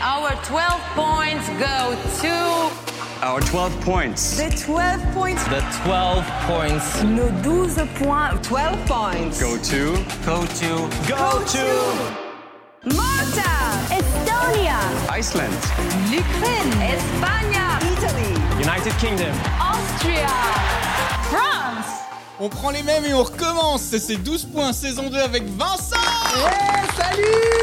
Our 12 points go to. Our 12 points. The 12 points. The 12 points Nos 12 points. 12 points. Go to. go to. Go to. Malta. Estonia, Iceland. L'Ukraine. Espagne. Italy. United Kingdom. Austria. France. On prend les mêmes et on recommence. C'est 12 points saison 2 avec Vincent Salut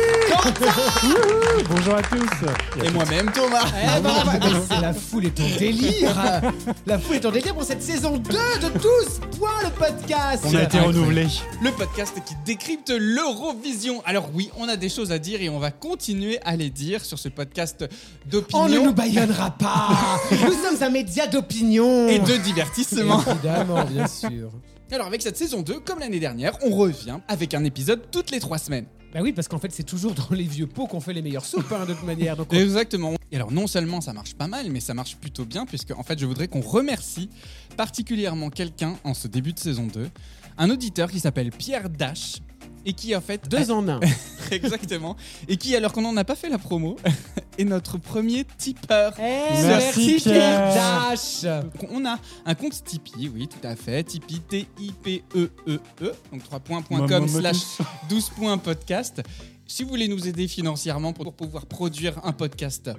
Bonjour à tous et moi-même Thomas. Eh ben, bah, bah, c'est la foule est en délire La foule est en délire pour cette saison 2 de Tous Point le podcast On a été renouvelé. Le podcast qui décrypte l'Eurovision. Alors oui, on a des choses à dire et on va continuer à les dire sur ce podcast d'opinion On ne nous baïonnera pas Nous sommes un média d'opinion et de divertissement. Évidemment, bien sûr Alors avec cette saison 2, comme l'année dernière, on revient avec un épisode toutes les trois semaines. Bah oui, parce qu'en fait, c'est toujours dans les vieux pots qu'on fait les meilleures soupes, hein, de toute manière. Donc, on- Exactement. Et alors non seulement ça marche pas mal, mais ça marche plutôt bien puisque en fait je voudrais qu'on remercie particulièrement quelqu'un en ce début de saison 2, un auditeur qui s'appelle Pierre Dash et qui en fait deux en un. exactement et qui alors qu'on n'en a pas fait la promo est notre premier tipeur. Eh, Merci, Pierre. Dash On a un compte Tipeee, oui, tout à fait. Tipeee, T-I-P-E-E-E. E Donc 3.com Maman, slash 12 points podcast. Si vous voulez nous aider financièrement pour pouvoir produire un podcast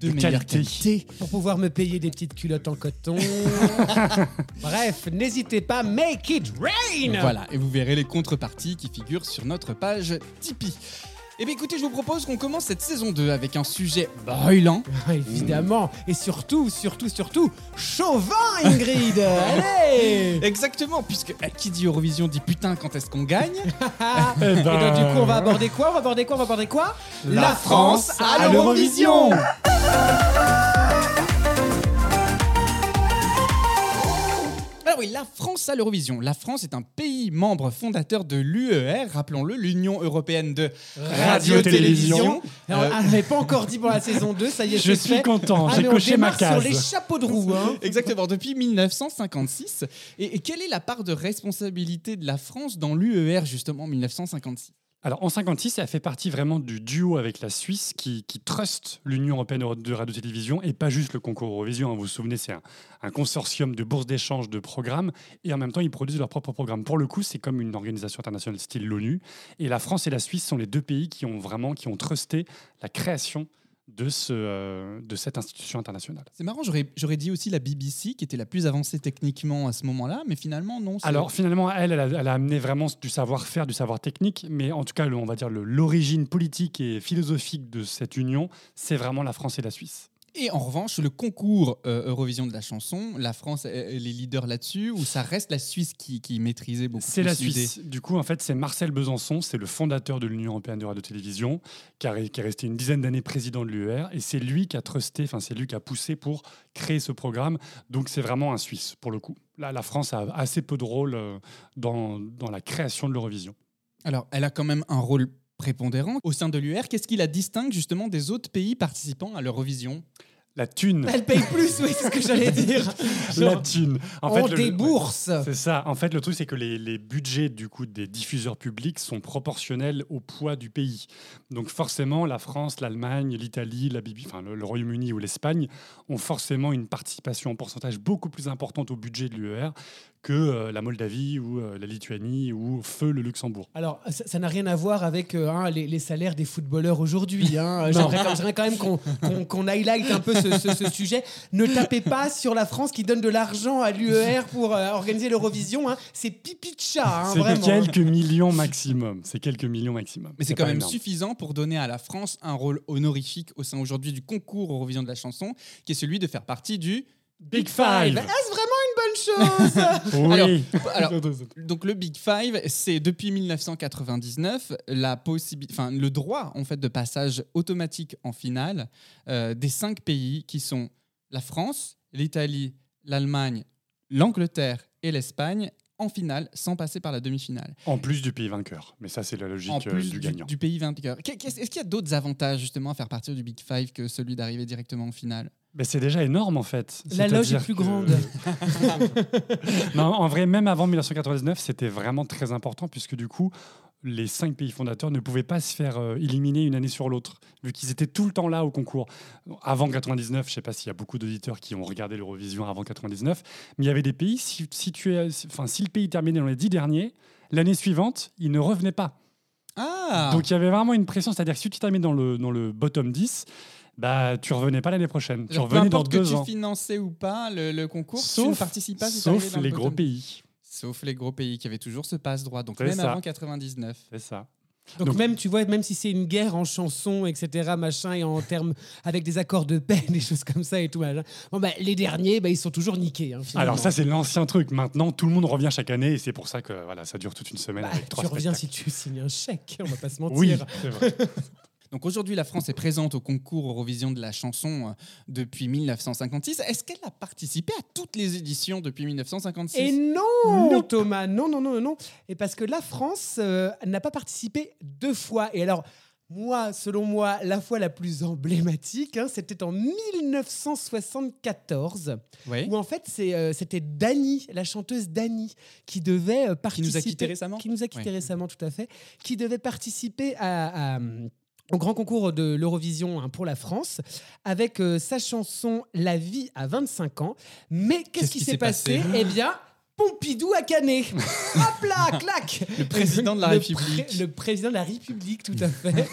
de, De meilleure qualité. qualité, pour pouvoir me payer des petites culottes en coton. Bref, n'hésitez pas, make it rain Voilà, et vous verrez les contreparties qui figurent sur notre page Tipeee. Eh bien écoutez, je vous propose qu'on commence cette saison 2 avec un sujet brûlant. Évidemment, et surtout, surtout, surtout, chauvin, Ingrid. Allez. Exactement, puisque euh, qui dit Eurovision dit putain quand est-ce qu'on gagne Eh Et ben, donc, du coup, on va aborder quoi On va aborder quoi On va aborder quoi? La France à l'Eurovision Alors oui, la France à l'Eurovision. La France est un pays membre fondateur de l'UER, rappelons-le, l'Union européenne de radio-télévision. Alors, Euh, ah, j'avais pas encore dit pour la saison 2, ça y est, Je suis fait. content, Ah, j'ai mais coché ma démarre sur case. les chapeaux de roue, hein. Exactement, depuis 1956. Et, et quelle est la part de responsabilité de la France dans l'UER, justement, en 1956 Alors en 56, elle fait partie vraiment du duo avec la Suisse qui, qui trust l'Union européenne de radio-télévision et pas juste le concours Eurovision. hein. Vous vous souvenez, c'est un, un consortium de bourses d'échange de programmes et en même temps ils produisent leur propre programme. Pour le coup, c'est comme une organisation internationale style l'ONU. Et la France et la Suisse sont les deux pays qui ont vraiment qui ont trusté la création de, ce, euh, de cette institution internationale. C'est marrant, j'aurais dit aussi la BBC, qui était la plus avancée techniquement à ce moment-là, mais finalement, non. Alors finalement, elle, elle a, elle a amené vraiment du savoir-faire, du savoir technique, mais en tout cas, le- on va dire l'origine politique et philosophique de cette union, c'est vraiment la France et la Suisse. Et en revanche, le concours euh, Eurovision de la chanson, la France est est les leaders là-dessus, ou ça reste la Suisse qui, qui maîtrisait beaucoup C'est la Suisse. Du coup, en fait, c'est Marcel Besançon, c'est le fondateur de l'Union européenne de radio-télévision, qui, qui est resté une dizaine d'années président de l'UER, et c'est lui qui a trusté, enfin c'est lui qui a poussé pour créer ce programme. Donc c'est vraiment un Suisse pour le coup. Là, la France a assez peu de rôle euh, dans, dans la création de l'Eurovision. Alors, elle a quand même un rôle prépondérant au sein de l'UR. Qu'est-ce qui la distingue justement des autres pays participant à l'Eurovision? La thune. Elle paye plus, oui, c'est ce que j'allais dire. La thune. En on fait, le- débourse. C'est ça. En fait, le truc, c'est que les, les budgets du coup des diffuseurs publics sont proportionnels au poids du pays. Donc forcément, la France, l'Allemagne, l'Italie, la Bibi, enfin le, le Royaume-Uni ou l'Espagne ont forcément une participation en pourcentage beaucoup plus importante au budget de l'UER que euh, la Moldavie ou euh, la Lituanie ou feu le Luxembourg. Alors, ça n'a rien à voir avec euh, hein, les, les salaires des footballeurs aujourd'hui. Hein. J'aimerais quand- même qu'on highlight un peu ce, ce- ce sujet. Ne tapez pas sur la France qui donne de l'argent à l'UER pour euh, organiser l'Eurovision. hein. C'est pipi de chat, hein, c'est quelques millions maximum. C'est quelques millions maximum. Mais c'est quand même énorme. suffisant pour donner à la France un rôle honorifique au sein aujourd'hui du concours Eurovision de la chanson, qui est celui de faire partie du Big Five. Est-ce vraiment chose Oui. Alors, donc le Big Five, c'est depuis 1999 la possibilité, enfin le droit en fait de passage automatique en finale euh, des cinq pays qui sont la France, l'Italie, l'Allemagne, l'Angleterre et l'Espagne en finale sans passer par la demi-finale. En plus du pays vainqueur. Mais ça, c'est la logique En euh, plus du du, gagnant. du pays vainqueur. Est-ce qu'il y a d'autres avantages justement à faire partir du Big Five que celui d'arriver directement en finale? Mais c'est déjà énorme en fait. La loge est plus que- grande. non, en vrai, même avant 1999, c'était vraiment très important puisque du coup, les cinq pays fondateurs ne pouvaient pas se faire euh, éliminer une année sur l'autre, vu qu'ils étaient tout le temps là au concours. Avant 99, je ne sais pas s'il y a beaucoup d'auditeurs qui ont regardé l'Eurovision avant 99, mais il y avait des pays, si, si tu es, enfin, si le pays terminait dans les dix derniers, l'année suivante, il ne revenait pas. Ah Donc il y avait vraiment une pression, c'est-à-dire que si tu termines dans le, dans le bottom 10, bah, tu revenais pas l'année prochaine. Tu revenais dans importe que deux tu finançais ou pas le, le concours, tu ne Sauf, participes pas si t'arrivais sauf dans le les gros pays. Sauf les gros pays qui avaient toujours ce passe-droit, donc même ça. avant 99. C'est ça. Donc, Donc- même, tu vois, même si c'est une guerre en chansons, etc., machin, et en termes avec des accords de paix, des choses comme ça et tout, machin, bon, bah, les derniers, bah, ils sont toujours niqués. hein. Alors ça, c'est l'ancien truc. Maintenant, tout le monde revient chaque année et c'est pour ça que voilà, ça dure toute une semaine Bah, avec trois tu reviens si tu signes un chèque, on va pas se mentir. Oui, c'est vrai. Donc aujourd'hui, la France est présente au concours Eurovision de la chanson euh, depuis 1956. Est-ce qu'elle a participé à toutes les éditions depuis 1956 Et non, Thomas, non, non, non, non. Et parce que la France euh, n'a pas participé deux fois. Et alors, moi, selon moi, la fois la plus emblématique, hein, c'était en 1974, Oui. où en fait, euh, c'était Dani, la chanteuse Dani, qui devait euh, Qui participer. nous a quittés récemment Qui nous a quittés Ouais. récemment, tout à fait. Qui devait participer à- à, au grand concours de l'Eurovision hein, pour la France avec euh, sa chanson La vie à 25 ans. Mais qu'est-ce qui s'est passé, Eh bien, Pompidou a canné. Hop là, clac Le président de la Le République. pré- le président de la République, tout à fait.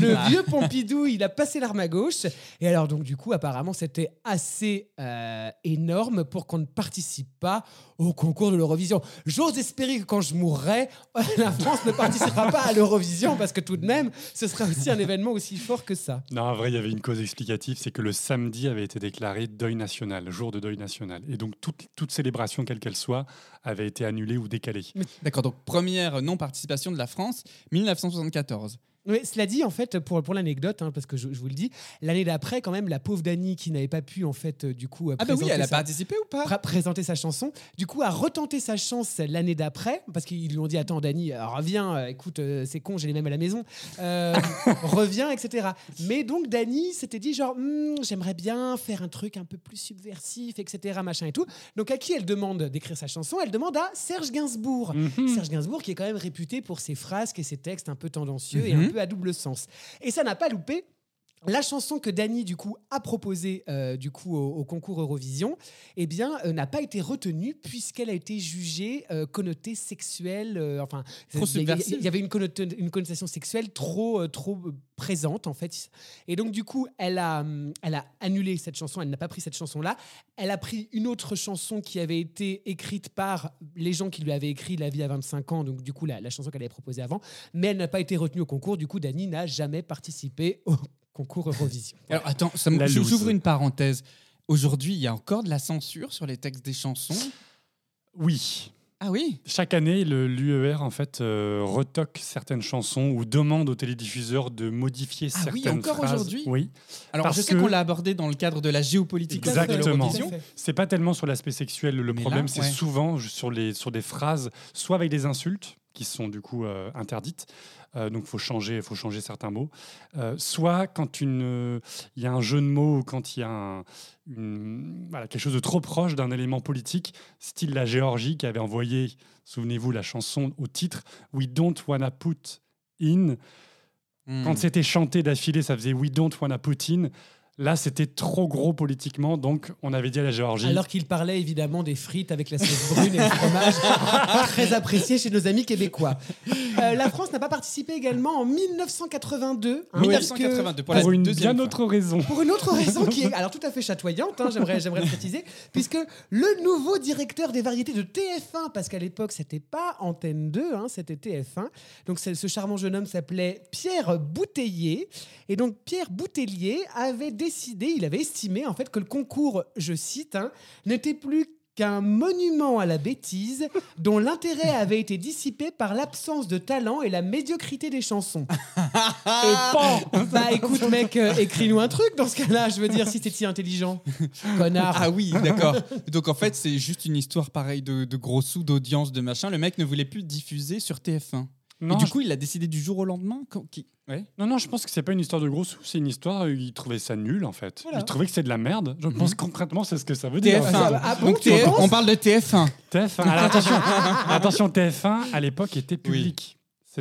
le vieux Pompidou, il a passé l'arme à gauche. Et alors, donc, du coup, apparemment, c'était assez euh, énorme pour qu'on ne participe pas au concours de l'Eurovision. J'ose espérer que quand je mourrai, la France ne participera pas à l'Eurovision parce que tout de même, ce sera aussi un événement aussi fort que ça. Non, en vrai, il y avait une cause explicative, c'est que le samedi avait été déclaré deuil national, jour de deuil national. Et donc, toute, toute célébration, quelle qu'elle soit, avait été annulée ou décalée. D'accord, donc première non-participation de la France, 1974. Oui, cela dit, en fait, pour, pour l'anecdote, hein, parce que je, je vous le dis, l'année d'après, quand même, la pauvre Dani qui n'avait pas pu, en fait, euh, du coup, euh, Ah bah oui, présenter elle a sa- participé ou pas? Pr- présenter sa chanson. Du coup, a retenté sa chance l'année d'après, parce qu'ils lui ont dit Attends, Dani, euh, reviens, euh, écoute, euh, c'est con, j'ai les mêmes à la maison, reviens, etc. Mais donc, Dani s'était dit Genre, Hmm, j'aimerais bien faire un truc un peu plus subversif, etc., machin et tout. Donc, à qui elle demande d'écrire sa chanson? Elle demande à Serge Gainsbourg. Serge Gainsbourg, qui est quand même réputé pour ses phrases et ses textes un peu tendancieux et un à double sens. Et ça n'a pas loupé. La chanson que Dany du coup a proposée euh, du coup au, au concours Eurovision, eh bien euh, n'a pas été retenue puisqu'elle a été jugée euh, connotée sexuelle. enfin, il y avait une, connotation sexuelle trop trop présente en fait. Et donc du coup, elle a hum, elle a annulé cette chanson. Elle n'a pas pris cette chanson là. Elle a pris une autre chanson qui avait été écrite par les gens qui lui avaient écrit La vie à 25 ans. Donc du coup la, la chanson qu'elle avait proposée avant, mais elle n'a pas été retenue au concours. Du coup, Dany n'a jamais participé au concours Eurovision. Alors attends, ça j'ouvre une parenthèse. Aujourd'hui, il y a encore de la censure sur les textes des chansons? Oui. Ah oui? Chaque année, le- l'UER en fait euh, retoque certaines chansons ou demande aux télédiffuseurs de modifier Ah oui, certaines encore phrases. aujourd'hui? Oui. Alors Parce je sais qu'on l'a abordé dans le cadre de la géopolitique Exactement. C'est pas tellement sur l'aspect sexuel le Mais problème, c'est ouais. souvent sur, les, sur des phrases, soit avec des insultes qui sont du coup euh, interdites, euh, donc faut changer, faut changer certains mots, euh, soit quand euh, il y a un jeu de mots ou quand il y a un- une- voilà, quelque chose de trop proche d'un élément politique, style la Géorgie qui avait envoyé, souvenez-vous, la chanson au titre We Don't Wanna Put In. Hmm. Quand c'était chanté d'affilée, ça faisait We Don't Wanna Put In. Là, c'était trop gros politiquement, donc on avait dit à la Géorgie. Alors qu'il parlait évidemment des frites avec la sauce brune et le fromage, très apprécié chez nos amis québécois. Euh, la France n'a pas participé également en 1982. hein, 1982 pour, pour la une deuxième bien fois. autre raison. Pour une autre raison qui est alors tout à fait chatoyante, hein, j'aimerais, j'aimerais le préciser, puisque le nouveau directeur des variétés de TF1, parce qu'à l'époque c'était pas Antenne 2, hein, c'était TF1, donc ce charmant jeune homme s'appelait Pierre Bouteiller, et donc Pierre Boutellier avait décidé, il avait estimé en fait que le concours, je cite, hein, n'était plus qu'un monument à la bêtise dont l'intérêt avait été dissipé par l'absence de talent et la médiocrité des chansons. Et bon, bah écoute mec, euh, écris-nous un truc dans ce cas-là, je veux dire, si t'es si intelligent. Connard. Ah oui, d'accord. Donc en fait, c'est juste une histoire pareille de, de gros sous, d'audience, de machin. Le mec ne voulait plus diffuser sur TF1. Non, Et du je- coup, il a décidé du jour au lendemain quand- qui- ouais. non, non, je pense que c'est pas une histoire de gros sous, c'est une histoire, euh, il trouvait ça nul en fait. Voilà. Il trouvait que c'est de la merde. Je pense concrètement, c'est ce que ça veut dire. TF1. Ah, bon, Donc TF on parle de TF1. TF1. Alors attention, attention, TF1 à l'époque était public.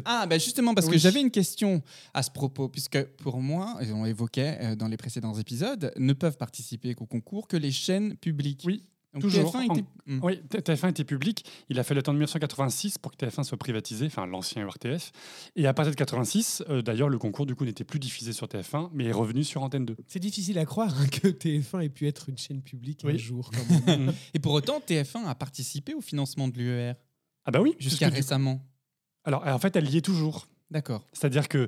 Ah, bah justement, parce que j'avais une question à ce propos, puisque pour moi, et on évoquait euh, dans les précédents épisodes, ne peuvent participer qu'au concours que les chaînes publiques. Oui, Donc toujours. TF1 était- Hmm. Oui, T- TF1 était public. Il a fallu attendre 1986 pour que TF1 soit privatisé, enfin l'ancien RTF. Et à partir de 86, euh, d'ailleurs, le concours du coup n'était plus diffusé sur TF1, mais est revenu sur Antenne 2. C'est difficile à croire hein, que TF1 ait pu être une chaîne publique un jour. Quand même. Et pour autant, TF1 a participé au financement de l'UER Ah bah oui, jusqu'à récemment. Alors en fait, elle y est toujours. D'accord. C'est-à-dire que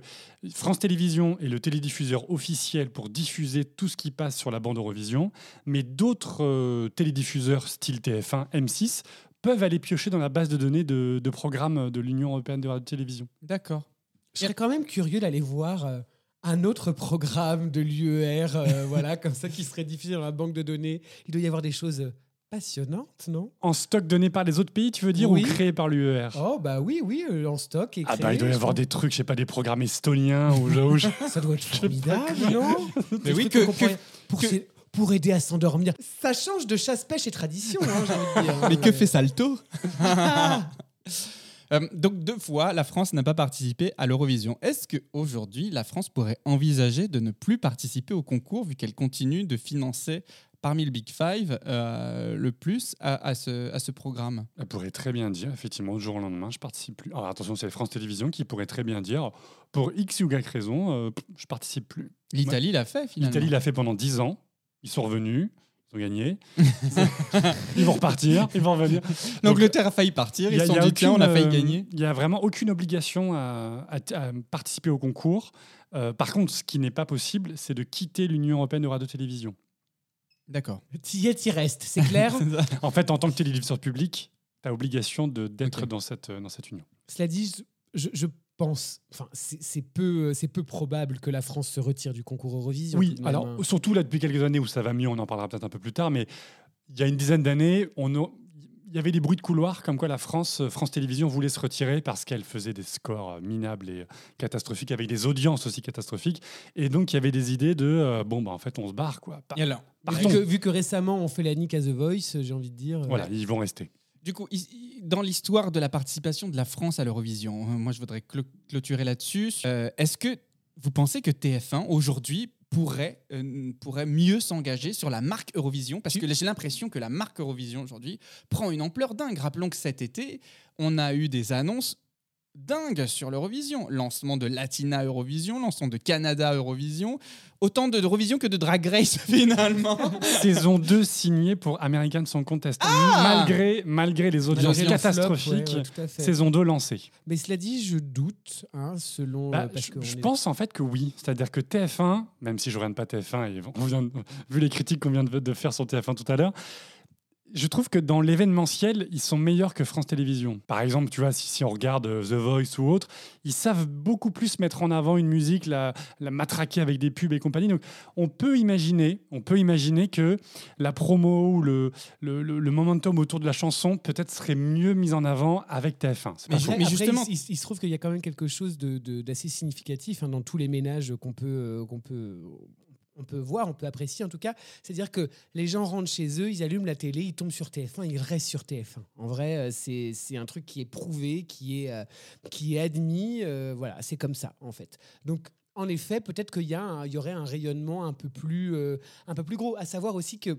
France Télévisions est le télédiffuseur officiel pour diffuser tout ce qui passe sur la bande Eurovision, mais d'autres euh, télédiffuseurs style TF1, M6 peuvent aller piocher dans la base de données de, de programmes de l'Union européenne de radio-télévision. D'accord. Je serais quand même curieux d'aller voir euh, un autre programme de l'UER, euh, voilà, comme ça, qui serait diffusé dans la banque de données. Il doit y avoir des choses passionnantes, non? En stock donné par les autres pays, tu veux dire, Oui. ou créé par l'UER Oh, bah oui, oui, euh, en stock. Et Ah bah créé, il doit y avoir des trucs, je sais pas, des programmes estoniens ou, ou- Ça doit être formidable, non? Mais oui, que- pour, que- s'é- pour aider à s'endormir. Ça change de chasse-pêche et tradition, hein, j'ai envie de dire. Mais que fait Salto? Euh, donc deux fois, la France n'a pas participé à l'Eurovision. Est-ce qu'aujourd'hui, la France pourrait envisager de ne plus participer au concours vu qu'elle continue de financer parmi le Big Five euh, le plus à, à ce, à ce programme Elle pourrait très bien dire, effectivement, du jour au lendemain, je participe plus. Alors attention, c'est France Télévisions qui pourrait très bien dire, pour X ou Y raison, euh, je participe plus. L'Italie l'a fait finalement. L'Italie l'a fait pendant 10 ans. Ils sont revenus. Ils ont gagné. ils vont repartir. Ils vont revenir. L'Angleterre a failli partir, ils se sont dit tiens, on a failli euh, gagner. Il n'y a vraiment aucune obligation à, à- à participer au concours. Euh, par contre, ce qui n'est pas possible, c'est de quitter l'Union européenne de radio-télévision. D'accord. T'y es, t'y restes, c'est clair En fait, en tant que télédiffuseur public, tu as obligation de- d'être dans, cette, dans cette union. Cela dit, je, je pense, enfin, c'est c'est peu, c'est peu probable que la France se retire du concours Eurovision. Oui, alors hein. surtout là depuis quelques années où ça va mieux, on en parlera peut-être un peu plus tard, mais il y a une dizaine d'années, on y avait des bruits de couloir comme quoi la France, euh, France Télévisions voulait se retirer parce qu'elle faisait des scores euh, minables et euh, catastrophiques avec des audiences aussi catastrophiques, et donc il y avait des idées de euh, bon bah en fait on se barre quoi. Par- Et alors, vu, que, vu que récemment on fait la nique à The Voice, j'ai envie de dire. euh, Voilà, ils vont rester. Du coup, dans l'histoire de la participation de la France à l'Eurovision, moi je voudrais clôturer là-dessus. Euh, Est-ce que vous pensez que TF1 aujourd'hui pourrait, euh, pourrait mieux s'engager sur la marque Eurovision Parce que j'ai l'impression que la marque Eurovision aujourd'hui prend une ampleur dingue. Rappelons que cet été, on a eu des annonces dingues sur l'Eurovision. Lancement de Latina Eurovision, lancement de Canada Eurovision. Autant de Eurovision que de Drag Race finalement. Saison 2 signée pour American Song Contest, malgré, malgré les audiences Malgré le flop, catastrophiques. ouais, ouais. Saison 2 lancée. Mais cela dit, je doute, hein, selon. Bah, euh, parce je qu'on je est- pense en fait que oui. C'est-à-dire que TF1, même si je ne regarde pas TF1, et on vient de- vu les critiques qu'on vient de, de faire sur TF1 tout à l'heure, je trouve que dans l'événementiel, ils sont meilleurs que France Télévisions. Par exemple, tu vois, si, si on regarde euh, The Voice ou autre, ils savent beaucoup plus mettre en avant une musique, la, la matraquer avec des pubs et compagnie. Donc, on peut imaginer, on peut imaginer que la promo ou le, le, le- le momentum autour de la chanson peut-être serait mieux mis en avant avec TF1. C'est pas Mais Après, justement- il, il- il se trouve qu'il y a quand même quelque chose de- de- d'assez significatif hein, dans tous les ménages qu'on peut, euh, qu'on peut, on peut voir, on peut apprécier en tout cas. C'est-à-dire que les gens rentrent chez eux, ils allument la télé, ils tombent sur TF1, ils restent sur TF1. En vrai, euh, c'est un truc qui est prouvé, qui est, euh, qui est admis. euh, voilà, c'est comme ça en fait. Donc en effet, peut-être qu'il y, a il y aurait un rayonnement un peu plus, un peu plus gros. À savoir aussi que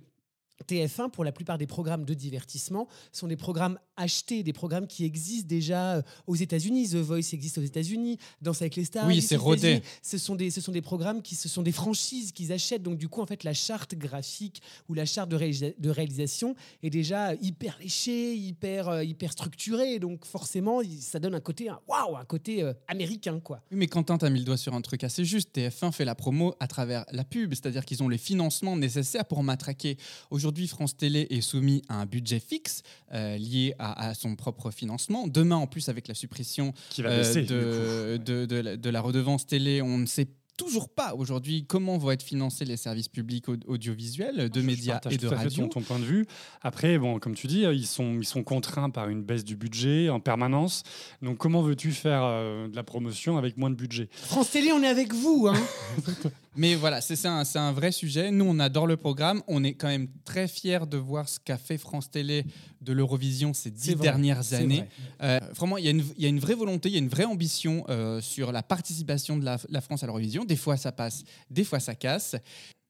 TF1, pour la plupart des programmes de divertissement, sont des programmes achetés, des programmes qui existent déjà euh, aux États-Unis. The Voice existe aux États-Unis, Danse avec les stars. Oui, c'est rodé. Ce sont des, ce sont des programmes qui ce sont des franchises qu'ils achètent. Donc du coup, en fait, la charte graphique ou la charte de, réalisa- de réalisation est déjà hyper léchée, hyper, euh, hyper structurée. Donc forcément, ça donne un côté, waouh, un côté euh, américain, quoi. Oui, mais Quentin, t'as mis le doigt sur un truc assez juste. TF1 fait la promo à travers la pub, c'est-à-dire qu'ils ont les financements nécessaires pour matraquer. Aujourd'hui, France Télé est soumis à un budget fixe euh, lié à, à son propre financement. Demain, en plus, avec la suppression Qui va euh, baisser. coup. de, de, de la, de la redevance télé, on ne sait toujours pas aujourd'hui comment vont être financés les services publics au- audiovisuels de Je médias et de tout à fait radio. ton, point de vue. Après, bon, comme tu dis, ils sont, ils sont contraints par une baisse du budget en permanence. Donc, comment veux-tu faire euh, de la promotion avec moins de budget? France Télé, on est avec vous. Hein. Mais voilà, c'est un, c'est un vrai sujet. Nous, on adore le programme. On est quand même très fiers de voir ce qu'a fait France Télé de l'Eurovision ces dix vrai, dernières années. vrai. Euh, vraiment, il y, a une- il y a une vraie volonté, il y a une vraie ambition euh, sur la participation de la, la France à l'Eurovision. Des fois, ça passe, des fois, ça casse.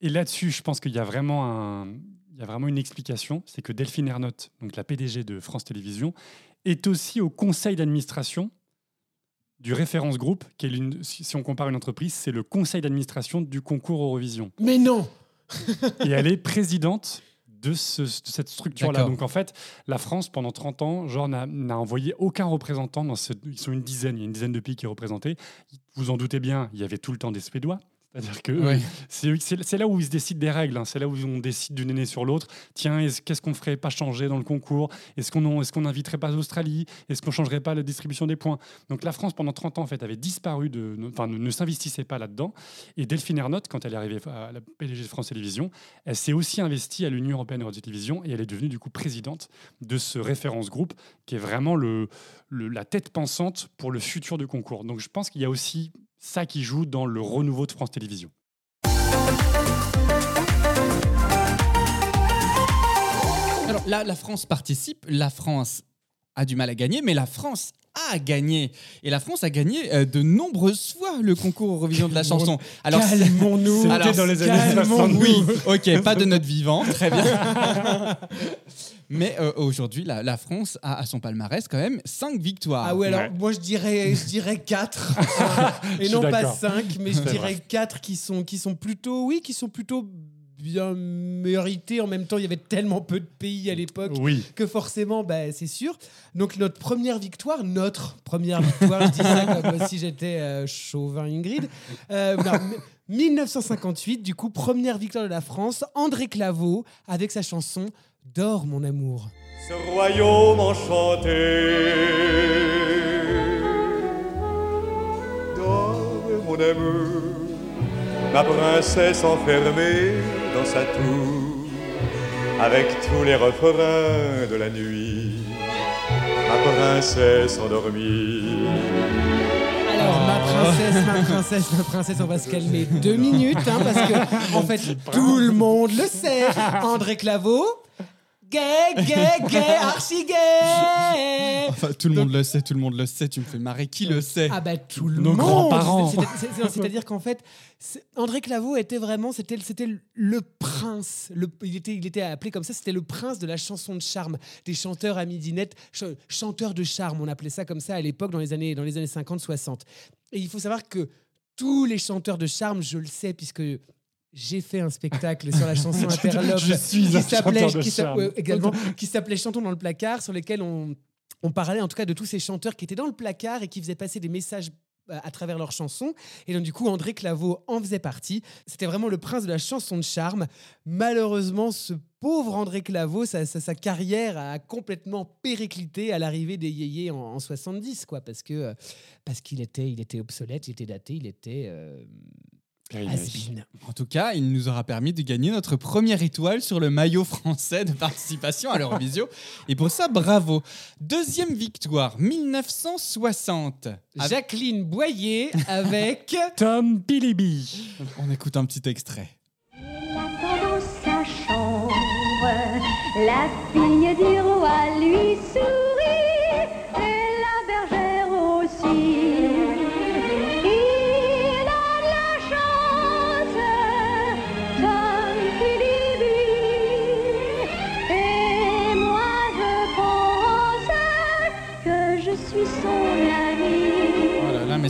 Et là-dessus, je pense qu'il y a vraiment un, il y a vraiment une explication, c'est que Delphine Ernotte, donc la PDG de France Télévisions, est aussi au conseil d'administration du référence groupe, qui est l'une, si si on compare une entreprise, c'est le conseil d'administration du concours Eurovision. Mais non Et elle est présidente de, ce- de cette structure-là. Donc en fait, la France, pendant 30 ans, genre, n'a, envoyé aucun représentant. Dans ce, ils sont une dizaine, il y a une dizaine de pays qui est représentés. Vous en doutez bien, il y avait tout le temps des Suédois. C'est-à-dire que eux, Ouais. c'est, là où ils se décident des règles. hein. C'est là où on décide d'une année sur l'autre. Tiens, est-ce- qu'est-ce qu'on ferait pas changer dans le concours? Est-ce qu'on qu'on n'inviterait pas l'Australie? Est-ce qu'on changerait pas la distribution des points? Donc la France, pendant 30 ans, en fait, avait disparu, de, enfin, ne, ne s'investissait pas là-dedans. Et Delphine Ernotte, quand elle est arrivée à la PDG de France Télévisions, elle s'est aussi investie à l'Union européenne de radio-télévision et elle est devenue du coup présidente de ce référence groupe qui est vraiment le, le- la tête pensante pour le futur du concours. Donc je pense qu'il y a aussi ça qui joue dans le renouveau de France Télévisions. Alors là, la France participe, la France a du mal à gagner, mais la France a gagné. Et la France a gagné euh, de nombreuses fois le concours Eurovision de la chanson. Alors, Calmons-nous. C'était Alors, dans les années calmons-nous. 70. Oui, ok, pas de notre vivant, très bien. Mais euh, aujourd'hui, la, la France a à son palmarès quand même 5 victoires. Ah ouais, alors Ouais. moi je dirais, je dirais 4. et non pas d'accord. 5, mais je dirais 4 qui sont, qui sont plutôt, oui, qui sont plutôt bien mérités. En même temps, il y avait tellement peu de pays à l'époque Oui. que forcément, bah, c'est sûr. Donc notre première victoire, notre première victoire, je dis ça comme si j'étais euh, chauvin Ingrid. Euh, non, m- 1958, du coup, première victoire de la France, André Claveau avec sa chanson Dors mon amour. ce royaume enchanté. Dors, mon amour, ma princesse enfermée dans sa tour, avec tous les refrains de la nuit, ma princesse endormie. Alors, ma princesse, ma princesse, ma princesse, on va se calmer deux minutes, hein, parce que, en fait, tout le monde le sait. André Claveau, gay, gay, gay, archi gay. Enfin, tout le monde le sait, tout le monde le sait, tu me fais marrer, qui le sait? Ah bah tout le Nos monde. grands-parents. C'est- c'est- C'est-à-dire qu'en fait, André Claveau était vraiment, c'était, c'était le prince. Le, il était, il était appelé comme ça. C'était le prince de la chanson de charme, des chanteurs à midinette, ch- chanteurs de charme. On appelait ça comme ça à l'époque dans les années, dans les années 50-60. Et il faut savoir que tous les chanteurs de charme, je le sais puisque j'ai fait un spectacle sur la chanson Interlope Je suis qui s'appelait qui également qui s'appelait Chantons dans le placard sur lesquels on on parlait en tout cas de tous ces chanteurs qui étaient dans le placard et qui faisaient passer des messages euh, à travers leurs chansons. Et donc, du coup, André Claveau en faisait partie. C'était vraiment le prince de la chanson de charme. Malheureusement, ce pauvre André Claveau, sa, sa- sa carrière a complètement périclité à l'arrivée des yéyés en, en 70, quoi, parce que euh, parce qu'il était, il était obsolète, il était daté, il était euh, En tout cas, il nous aura permis de gagner notre première étoile sur le maillot français de participation à l'Eurovision. Et pour ça, bravo. Deuxième victoire, 1960. Avec- Jacqueline Boyer avec Tom Bilibi. On écoute un petit extrait. La fille du roi lui sourit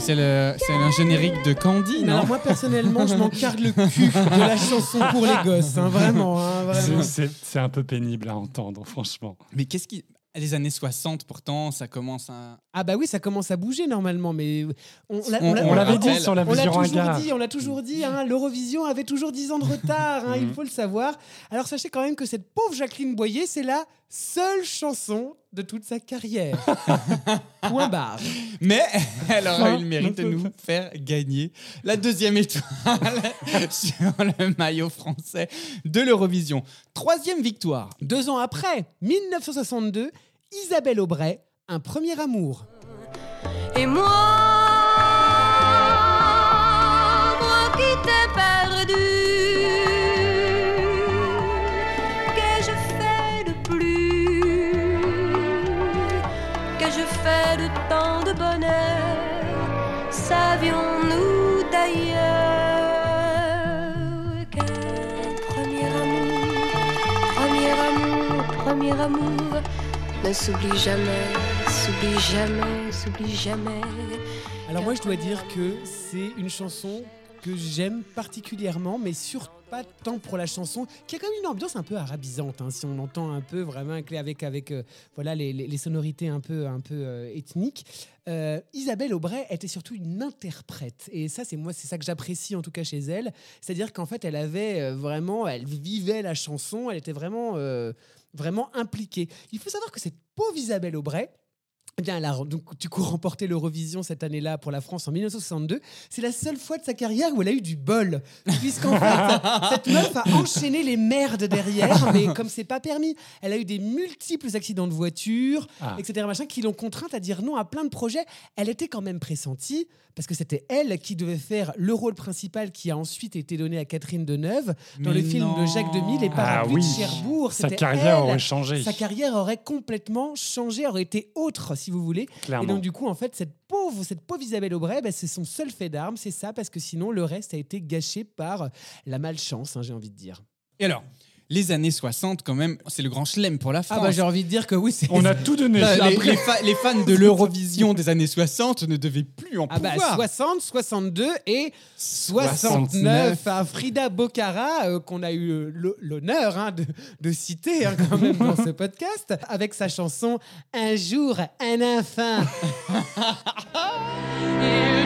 c'est le- c'est un générique de Candy, non alors moi personnellement, je m'en carde le cul de la chanson pour les gosses, hein, vraiment, hein, vraiment. C'est- C'est c'est un peu pénible à entendre, franchement. Mais qu'est-ce qui. Les années 60, pourtant, ça commence à, Ah bah oui, ça commence à bouger normalement, mais on, l'a- On- l'a- On l'avait dit sur la on l'a vision toujours dit, on l'a toujours dit, hein, l'Eurovision avait toujours 10 ans de retard, hein, il faut le savoir. Alors sachez quand même que cette pauvre Jacqueline Boyer, c'est la seule chanson de toute sa carrière. Point barre. Mais elle aura eu le mérite de nous faire gagner la deuxième étoile sur le maillot français de l'Eurovision. Troisième victoire. Deux ans après, 1962, Isabelle Aubray, Un premier amour. Et moi, moi qui t'ai perdu, qu'ai-je fait de plus? Qu'ai-je fait de tant de bonheur? Savions-nous d'ailleurs qu'un premier amour, premier amour, premier amour ne s'oublie jamais, s'oublie jamais, s'oublie jamais. Alors moi je dois dire que c'est une chanson que j'aime particulièrement, mais surtout pas tant pour la chanson, qui a quand même une ambiance un peu arabisante, hein, si on entend un peu vraiment avec, avec, euh, voilà, les, les- sonorités un peu, un peu euh, ethniques. Euh, Isabelle Aubray était surtout une interprète, et ça c'est moi c'est ça que j'apprécie en tout cas chez elle, c'est-à-dire qu'en fait elle avait vraiment, elle vivait la chanson, elle était vraiment, vraiment impliquée. Il faut savoir que cette pauvre Isabelle Aubray, eh bien, elle a donc, du coup remporté l'Eurovision cette année-là pour la France en 1962. C'est la seule fois de sa carrière où elle a eu du bol. Puisqu'en fait, cette meuf a enchaîné les merdes derrière, mais comme c'est pas permis, elle a eu des multiples accidents de voiture, Ah. etc., machin, qui l'ont contrainte à dire non à plein de projets. Elle était quand même pressentie, parce que c'était elle qui devait faire le rôle principal qui a ensuite été donné à Catherine Deneuve dans Mais le film de non. Jacques Demy, Les Ah Parapluies oui. de Cherbourg. Sa carrière elle. aurait changé. Sa carrière aurait complètement changé, aurait été autre, si vous voulez. Et donc, du coup, en fait, cette pauvre, cette pauvre Isabelle Aubray, bah, c'est son seul fait d'armes, c'est ça, parce que sinon, le reste a été gâché par la malchance, hein, j'ai envie de dire. Et alors, les années 60, quand même, c'est le grand chelem pour la France. Ah, bah, j'ai envie de dire que oui, c'est. On a tout donné. Là, les, les fa- les fans de l'Eurovision des années 60 ne devaient plus en Ah bah pouvoir. 60, 62 et 69 69. à Frida Bocara euh, qu'on a eu euh, l'honneur hein, de, de citer hein, quand même dans ce podcast avec sa chanson Un jour un enfant.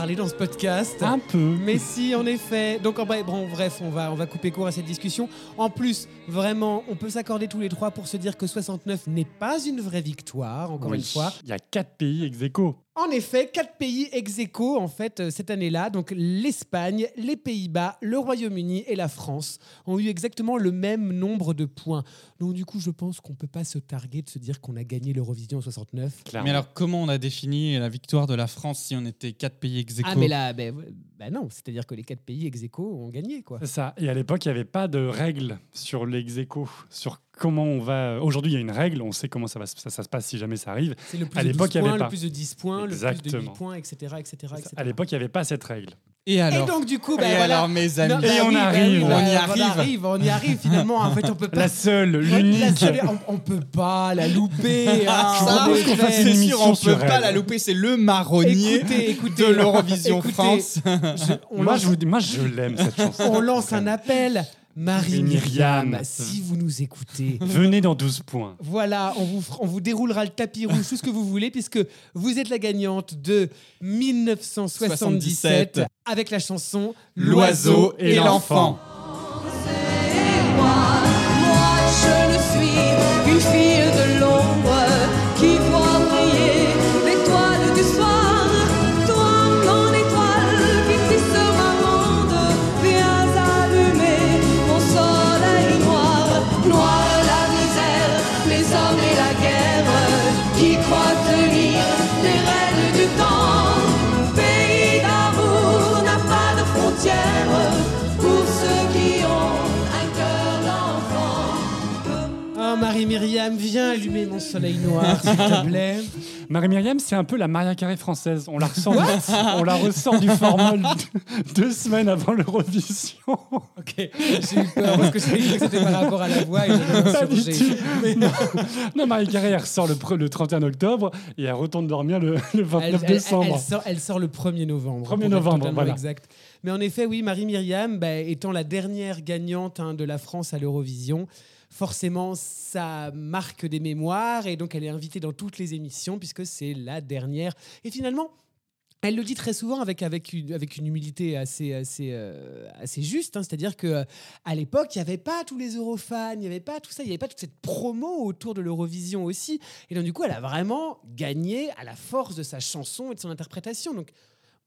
parlé dans ce podcast Un peu. Mais si, en effet. Donc, en bref, bon, bref, on va, on va couper court à cette discussion. En plus, vraiment, on peut s'accorder tous les trois pour se dire que 69 n'est pas une vraie victoire, encore Oui. une fois. Il y a quatre pays ex aequo. En effet, quatre pays ex aequo, en fait, euh, cette année-là. Donc, l'Espagne, les Pays-Bas, le Royaume-Uni et la France ont eu exactement le même nombre de points. Donc, du coup, je pense qu'on peut pas se targuer de se dire qu'on a gagné l'Eurovision en 69. Clairement. Mais alors, comment on a défini la victoire de la France si on était quatre pays ex aequo? Ah, mais là, ben, ben non, c'est-à-dire que les quatre pays ex aequo ont gagné, quoi. C'est ça. Et à l'époque, il n'y avait pas de règles sur l'ex aequo, sur comment on va. Aujourd'hui, il y a une règle, on sait comment ça, va, se- ça, ça se passe si jamais ça arrive. C'est le plus À de 12 l'époque, il y avait points, le pas. plus de 10 points, le plus de Exactement. 8 points, etc. etc., etc. À l'époque, il n'y avait pas cette règle. Et Et alors donc, du coup, ben Et voilà. alors, mes amis Non, Et bah on oui, bah arrive, oui, on bah, y On arrive. on y arrive finalement. En fait, on peut pas. La seule, l'unique. on, on peut pas la louper. hein, Ça, c'est sûr, on peut pas elle. la louper. C'est le marronnier Écoutez, écoutez, de l'Eurovision France. je- on, Moi lance, je, vous dis- moi, je l'aime, cette chanson. on lance un appel. Marie Myriam. Si vous nous écoutez, Venez dans 12 points. Voilà, on vous, on vous déroulera le tapis rouge, tout ce que vous voulez, puisque vous êtes la gagnante de 1977 77. avec la chanson L'oiseau et l'enfant. Marie-Myriam, viens allumer mon soleil noir, s'il te plaît. Marie-Myriam, c'est un peu la Maria Carré française. On la ressort, on la ressort du formol deux semaines avant l'Eurovision. Ok, j'ai eu peur parce que j'ai dit que c'était par rapport à la voix et j'ai. Non, non, Marie Carré, elle ressort le, pre- le 31 octobre et elle retourne dormir le, le 29 Elle, elle- décembre. elle sort, elle sort le 1er novembre. 1er pour être novembre, voilà. Exact. Mais en effet, oui, Marie-Myriam, bah, étant la dernière gagnante hein, de la France à l'Eurovision, forcément, ça marque des mémoires et donc elle est invitée dans toutes les émissions puisque c'est la dernière. Et finalement, elle le dit très souvent avec, avec, une, avec une humilité assez, assez, euh, assez juste, hein, c'est-à-dire que à l'époque, il n'y avait pas tous les Eurofans, il n'y avait pas tout ça, il n'y avait pas toute cette promo autour de l'Eurovision aussi. Et donc, du coup, elle a vraiment gagné à la force de sa chanson et de son interprétation. Donc,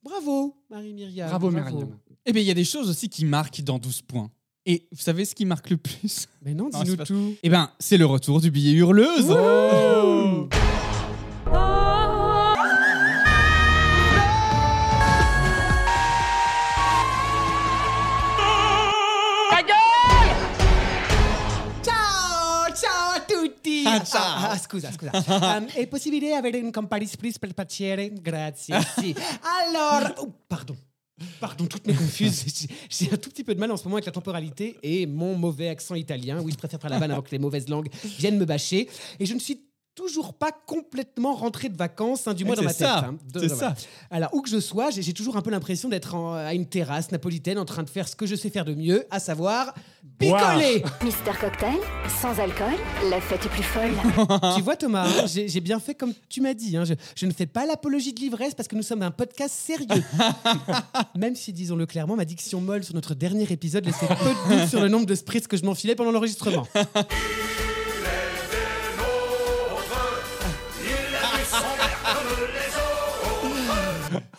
bravo, Marie-Myriam. Bravo, Myriam. Eh bien, il y a des choses aussi qui marquent dans 12 points. Et vous savez ce qui marque le plus? Mais non, dis-nous c'est pas- tout. Eh ben, c'est le retour du billet hurleuse. Oh Ciao, ciao a tutti. Ah, ciao. Ah, ah, scusa, scusa. Um, è possibile avere un comparis please per piacere? Grazie. Sì. Alors, oh, pardon. Pardon, toutes mes confuses. J'ai- un tout petit peu de mal en ce moment avec la temporalité et mon mauvais accent italien. Oui, je préfère faire la vanne avant que les mauvaises langues viennent me bâcher. Et je ne suis toujours pas complètement rentré de vacances, hein, du moins Mais dans ma c'est tête. ça, hein. De- c'est ça. Alors, où que je sois, j'ai toujours un peu l'impression d'être en- à une terrasse napolitaine en train de faire ce que je sais faire de mieux, à savoir picoler. Mister Cocktail, sans alcool, la fête est plus folle. tu vois, Thomas, hein, j'ai j'ai bien fait comme tu m'as dit. hein. Je, je ne fais pas l'apologie de l'ivresse parce que nous sommes un podcast sérieux. Même si, disons-le clairement, ma diction molle sur notre dernier épisode laissait peu de doute sur le nombre de spritz que je m'enfilais pendant l'enregistrement.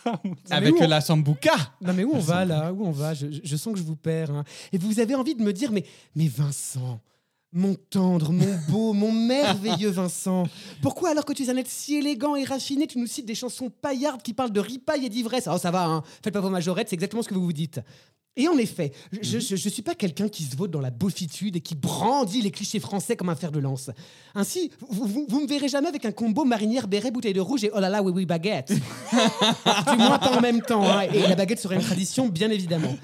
Avec la sambuca. Non mais où on va là? Où on va? Je sens que je vous perds. hein. Et vous avez envie de me dire, mais, mais Vincent, mon tendre, mon beau, mon merveilleux Vincent, pourquoi alors que tu es un être si élégant et raffiné, tu nous cites des chansons paillardes qui parlent de ripaille et d'ivresse? Oh ça va, hein. faites pas vos majorettes, c'est exactement ce que vous vous dites. Et en effet, je, je, je suis pas quelqu'un qui se vaut dans la beaufitude et qui brandit les clichés français comme un fer de lance. Ainsi, vous, vous, vous me verrez jamais avec un combo marinière, béret, bouteille de rouge et oh là là, oui, oui, baguette. du moins pas en même temps. hein. Et la baguette serait une tradition, bien évidemment.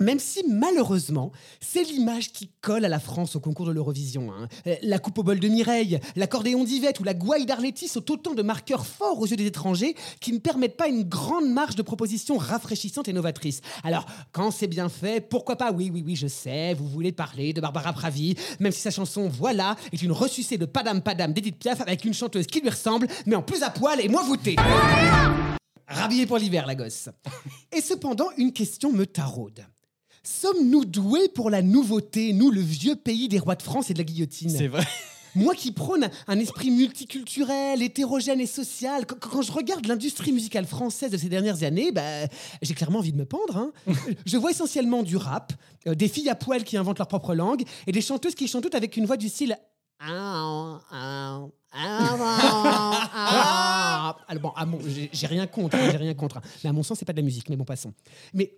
Même si malheureusement, c'est l'image qui colle à la France au concours de l'Eurovision. hein. Euh, La coupe au bol de Mireille, l'accordéon d'Yvette ou la gouaille d'Arletty sont autant de marqueurs forts aux yeux des étrangers qui ne permettent pas une grande marge de propositions rafraîchissantes et novatrices. Alors, quand c'est bien fait, pourquoi pas? Oui, oui, oui, je sais, vous voulez parler de Barbara Pravi, même si sa chanson Voilà est une ressucée de Padam Padam d'Edith Piaf avec une chanteuse qui lui ressemble, mais en plus à poil et moins voûtée. Rhabillée pour l'hiver, la gosse. Et cependant, une question me taraude. Sommes-nous doués pour la nouveauté, nous, le vieux pays des rois de France et de la guillotine C'est vrai. Moi qui prône un esprit multiculturel, hétérogène et social, quand, quand je regarde l'industrie musicale française de ces dernières années, bah, j'ai clairement envie de me pendre. hein. je vois essentiellement du rap, euh, des filles à poil qui inventent leur propre langue et des chanteuses qui chantent toutes avec une voix du style. Ah, ah, ah. Alors bon, bon, j'ai j'ai rien contre, hein, j'ai rien contre. hein. Mais à mon sens, c'est pas de la musique, mais bon, passons. Mais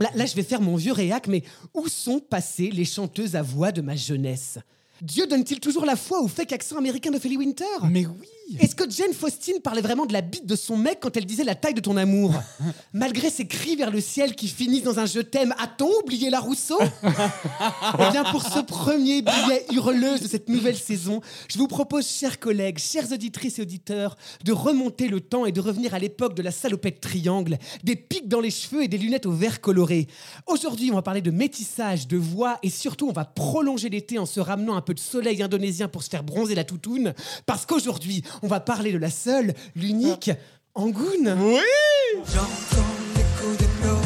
Là, je vais faire mon vieux réac, mais où sont passées les chanteuses à voix de ma jeunesse? Dieu donne-t-il toujours la foi au fake accent américain de Philly Winter? Mais oui. Est-ce que Jane Faustin parlait vraiment de la bite de son mec quand elle disait la taille de ton amour Malgré ses cris vers le ciel qui finissent dans un je t'aime, a-t-on oublié la Rousseau? Eh bien, pour ce premier billet hurleuse de cette nouvelle saison, je vous propose, chers collègues, chères auditrices et auditeurs, de remonter le temps et de revenir à l'époque de la salopette triangle, des pics dans les cheveux et des lunettes au vert coloré. Aujourd'hui, on va parler de métissage, de voix et surtout, on va prolonger l'été en se ramenant un peu de soleil indonésien pour se faire bronzer la toutoune. Parce qu'aujourd'hui, on va parler de la seule, l'unique Angoune. Oui. J'entends l'écho des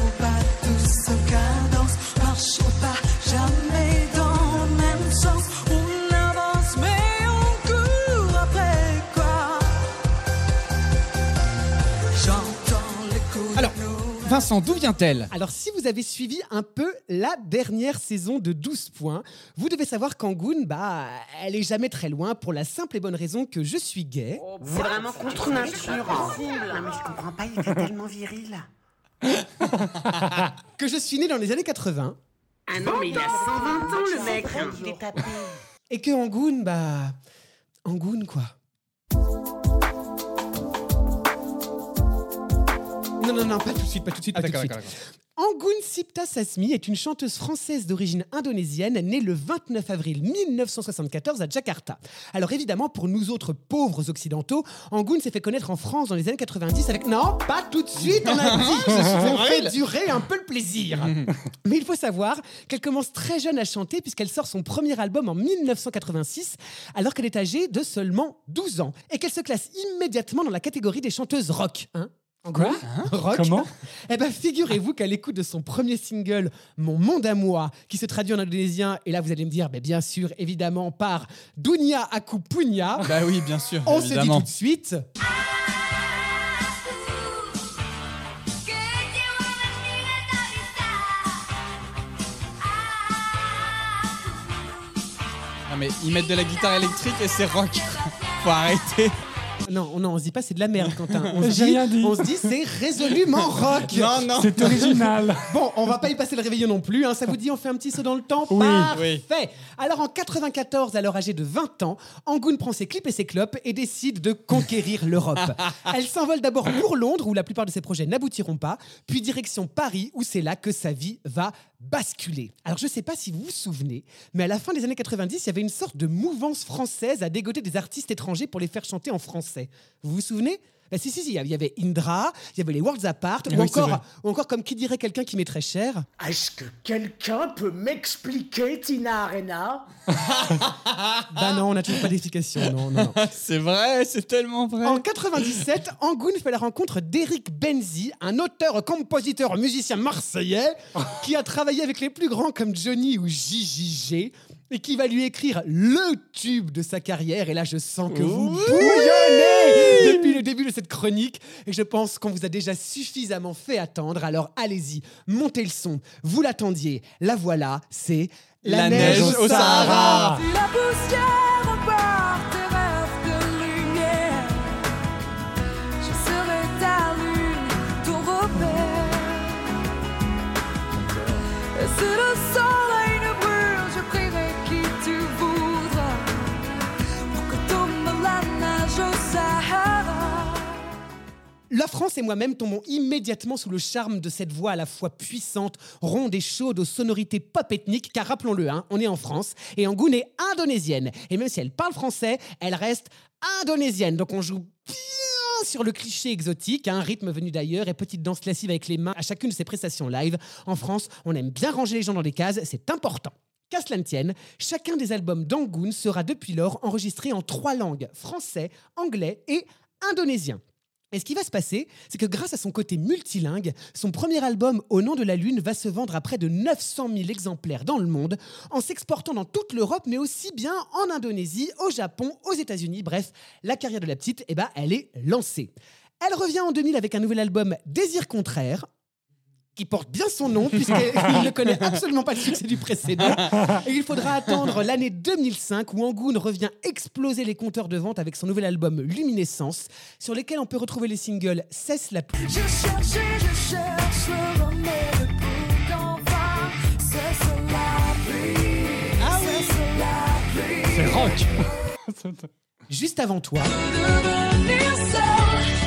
Vincent, d'où vient-elle? Alors, si vous avez suivi un peu la dernière saison de 12 points, vous devez savoir qu'Angoune, bah, elle est jamais très loin pour la simple et bonne raison que je suis gay. C'est vraiment contre nature. Non mais je comprends pas, il fait tellement viril. Que je suis né dans les années 80. Ah non mais il a 120 ans le mec. Il est tapé. Et que Angoun, bah. Angoun, quoi. Non, non, non, pas tout de suite, pas tout de suite, Ah, pas tout de suite. Angoun Sipta Sasmi est une chanteuse française d'origine indonésienne née le 29 avril 1974 à Jakarta. Alors évidemment, pour nous autres pauvres occidentaux, Angoun s'est fait connaître en France dans les années 90 avec... Non, pas tout de suite, on a dit On fait durer un peu le plaisir Mais il faut savoir qu'elle commence très jeune à chanter puisqu'elle sort son premier album en 1986 alors qu'elle est âgée de seulement 12 ans et qu'elle se classe immédiatement dans la catégorie des chanteuses rock. Hein Quoi Rock Comment eh ben, figurez-vous qu'à l'écoute de son premier single, Mon monde à moi, qui se traduit en indonésien, et là vous allez me dire, bien sûr, évidemment, par Dunia Aku Punya, Bah oui, bien sûr. on se dit évidemment. tout de suite. Non, mais ils mettent de la guitare électrique et c'est rock. Faut arrêter. Non, non, on se dit pas c'est de la merde, Quentin. On se J'ai dit, rien dit. on se dit c'est résolument rock. Non, non. C'est original. Bon, on va pas y passer le réveillon non plus. hein. Ça vous dit, on fait un petit saut dans le temps? Oui. Parfait. Alors en 94, alors âgée de 20 ans, Angoun prend ses clips et ses clopes et décide de conquérir l'Europe. Elle s'envole d'abord pour Londres, où la plupart de ses projets n'aboutiront pas, puis direction Paris, où c'est là que sa vie va basculer. Alors je sais pas si vous vous souvenez, mais à la fin des années 90, il y avait une sorte de mouvance française à dégoter des artistes étrangers pour les faire chanter en français. Vous vous souvenez? Bah, si, si, si, il y avait Indra, il y avait les Worlds Apart, ou, oui, c'est vrai. encore, ou encore, comme qui dirait quelqu'un qui m'est très cher, Est-ce que quelqu'un peut m'expliquer Tina Arena? Bah non, on n'a toujours pas d'explication. Non, non, non. C'est vrai, c'est tellement vrai. En 97, Angoun fait la rencontre d'Eric Benzi, un auteur, compositeur, musicien marseillais qui a travaillé avec les plus grands comme Johnny ou JJG et qui va lui écrire le tube de sa carrière. Et là, je sens que vous bouillonnez depuis le début de cette chronique. Et je pense qu'on vous a déjà suffisamment fait attendre. Alors allez-y, montez le son. Vous l'attendiez. La voilà, c'est La neige au Sahara. La poussière La France et moi-même tombons immédiatement sous le charme de cette voix à la fois puissante, ronde et chaude aux sonorités pop ethniques, car rappelons-le, hein, on est en France et Angoun est indonésienne. Et même si elle parle français, elle reste indonésienne. Donc on joue bien sur le cliché exotique, un rythme venu d'ailleurs et petite danse lascive avec les mains à chacune de ses prestations live. En France, on aime bien ranger les gens dans des cases, c'est important. Qu'à cela ne tienne, chacun des albums d'Angoun sera depuis lors enregistré en trois langues, français, anglais et indonésien. Et ce qui va se passer, c'est que grâce à son côté multilingue, son premier album Au nom de la Lune va se vendre à près de 900 000 exemplaires dans le monde, en s'exportant dans toute l'Europe, mais aussi bien en Indonésie, au Japon, aux États-Unis. Bref, la carrière de la petite, eh ben, elle est lancée. Elle revient en 2000 avec un nouvel album Désir contraire, qui porte bien son nom, puisqu'il ne connaît absolument pas le succès du précédent. Et il faudra attendre l'année 2005, où Angoun revient exploser les compteurs de vente avec son nouvel album Luminescence, sur lesquels on peut retrouver les singles Cesse la pluie. Je cherche et je cherche le remède pour qu'enfin cesse la pluie. Ah Cesse la pluie. C'est rock. Juste avant toi, Devenir seul,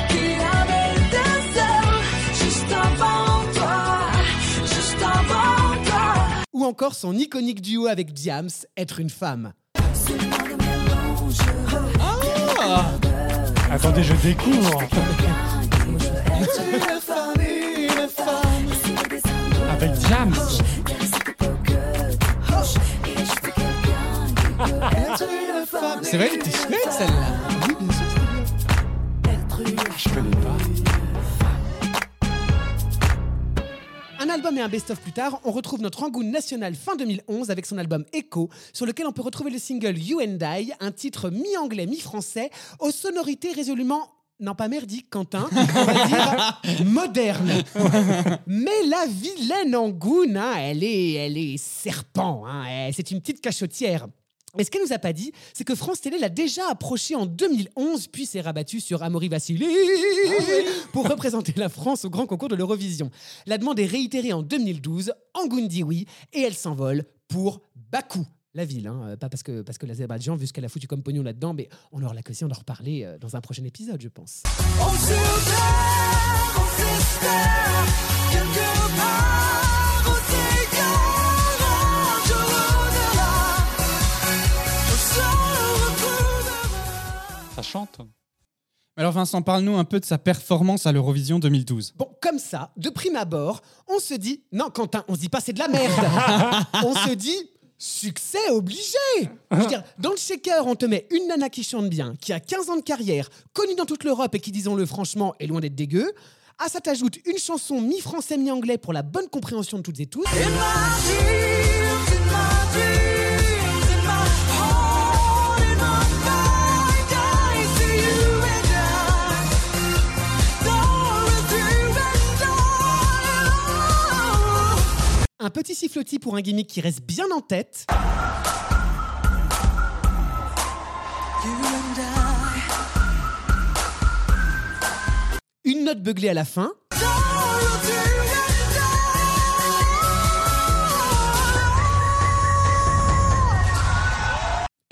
encore son iconique duo avec Diams, Être une femme. Mélange. Attendez, je découvre. Avec femme. C'est vrai, t'es chouette celle-là. Je connais pas. Un album et un best-of plus tard, on retrouve notre Angoun national fin 2011 avec son album Echo, sur lequel on peut retrouver le single You and I, un titre mi-anglais, mi-français, aux sonorités résolument. Non, pas merdique, Quentin, on va dire moderne. Mais la vilaine Angoun, hein, elle, est, elle est serpent, hein, c'est une petite cachotière. Mais ce qu'elle nous a pas dit, c'est que France Télé l'a déjà approché en 2011, puis s'est rabattu sur Amaury Vassili pour représenter la France au grand concours de l'Eurovision. La demande est réitérée en 2012, Angoun dit oui, et elle s'envole pour Bakou. la ville, hein, euh, pas parce que, parce que l'Azerbaïdjan, vu ce qu'elle a foutu comme pognon là-dedans, mais on aura l'occasion d'en reparler euh, dans un prochain épisode, je pense. Ça chante. Alors Vincent, parle-nous un peu de sa performance à l'Eurovision 2012. Bon, comme ça, de prime abord, on se dit, non Quentin, on se dit pas c'est de la merde. on se dit, succès obligé. Je veux dire, dans le shaker, on te met une nana qui chante bien, qui a 15 ans de carrière, connue dans toute l'Europe et qui, disons-le franchement, est loin d'être dégueu. À ça t'ajoute une chanson mi-français, mi-anglais pour la bonne compréhension de toutes et tous. Un petit sifflotis pour un gimmick qui reste bien en tête. Une note beuglée à la fin.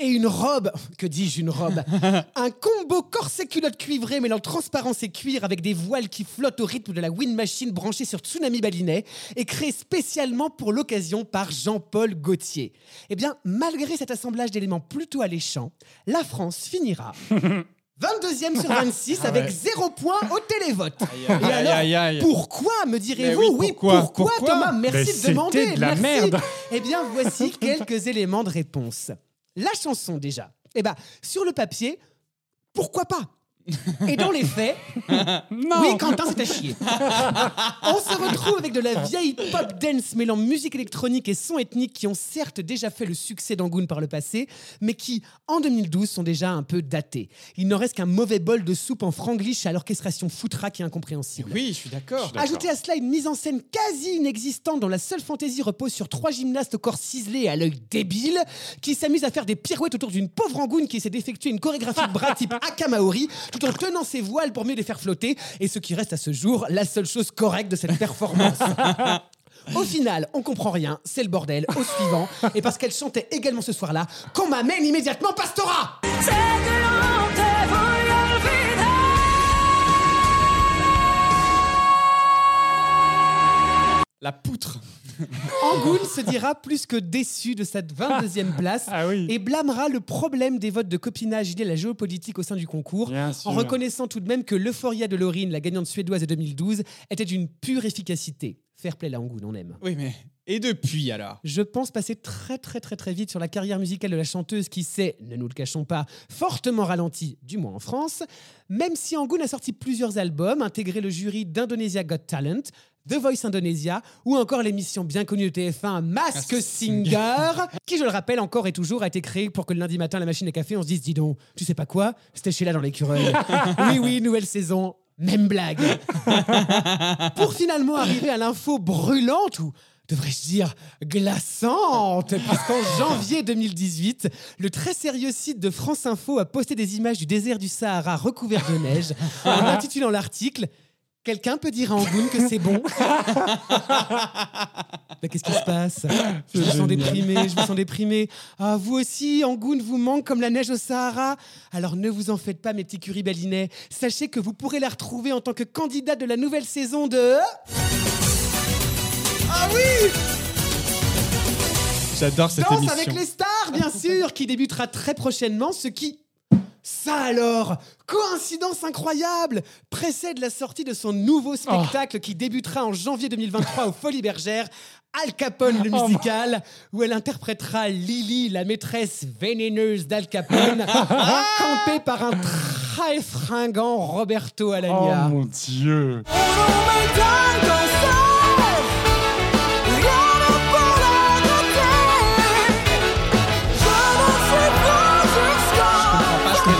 Et une robe, que dis-je une robe? Un combo corset culotte cuivré mêlant transparence et cuir avec des voiles qui flottent au rythme de la wind machine branchée sur Tsunami Balinet et créé spécialement pour l'occasion par Jean-Paul Gaultier. Eh bien, malgré cet assemblage d'éléments plutôt alléchants, la France finira 22e sur 26 avec ouais. 0 point au télévote. aïe, Et alors, aïe, aïe. pourquoi me direz-vous oui, Oui, pourquoi pourquoi, Thomas? Merci de c'était demander. de la merci. merde. Eh bien, voici quelques éléments de réponse. La chanson déjà. Eh ben, sur le papier, pourquoi pas? Et dans les faits, oui, Quentin, c'est à chier. On se retrouve avec de la vieille pop dance mêlant musique électronique et son ethnique qui ont certes déjà fait le succès d'Angoon par le passé, mais qui, en 2012, sont déjà un peu datés. Il n'en reste qu'un mauvais bol de soupe en franglish à l'orchestration foutraque et incompréhensible. Oui, je suis d'accord. Ajoutez à cela une mise en scène quasi inexistante dont la seule fantaisie repose sur trois gymnastes au corps ciselé et à l'œil débile qui s'amusent à faire des pirouettes autour d'une pauvre angoune qui essaie d'effectuer une chorégraphie de bras type Akamaori tout en tenant ses voiles pour mieux les faire flotter et ce qui reste à ce jour la seule chose correcte de cette performance. Au final, on comprend rien, c'est le bordel. Au suivant, et parce qu'elle chantait également ce soir-là, qu'on m'amène immédiatement Pastora La poutre. Angoun se dira plus que déçu de cette 22e place Ah oui. et blâmera le problème des votes de copinage liés à la géopolitique au sein du concours, en reconnaissant tout de même que l'euphoria de Laurine, la gagnante suédoise de 2012, était d'une pure efficacité. Fair play là, Angoun, on aime. Oui, mais. Et depuis alors? Je pense passer très très très très vite sur la carrière musicale de la chanteuse qui s'est, ne nous le cachons pas, fortement ralentie, du moins en France, même si Angoun a sorti plusieurs albums, intégré le jury d'Indonesia Got Talent, The Voice Indonesia ou encore l'émission bien connue de TF1 Mask Mask Singer, qui je le rappelle encore et toujours a été créée pour que le lundi matin la machine à café on se dise dis donc, tu sais pas quoi, c'était chez là dans l'écureuil. oui oui, nouvelle saison, même blague. pour finalement arriver à l'info brûlante ou devrais-je dire glaçante, puisqu'en janvier 2018, le très sérieux site de France Info a posté des images du désert du Sahara recouvert de neige, en intitulant l'article Quelqu'un peut dire à Angoun que c'est bon qu'est-ce qui se passe? Je me sens déprimé, je me sens déprimé. Ah, vous aussi, Angoun vous manque comme la neige au Sahara Alors ne vous en faites pas, mes petits curibalinais. Sachez que vous pourrez la retrouver en tant que candidate de la nouvelle saison de... Ah oui J'adore cette Danse émission. avec les stars, bien sûr, qui débutera très prochainement, ce qui... Ça alors Coïncidence incroyable Précède la sortie de son nouveau spectacle qui débutera en janvier 2023 au Folies Bergères, Al Capone le musical, où elle interprétera Lily, la maîtresse vénéneuse d'Al Capone, campée par un très fringant Roberto Oh Alagna. mon dieu. Je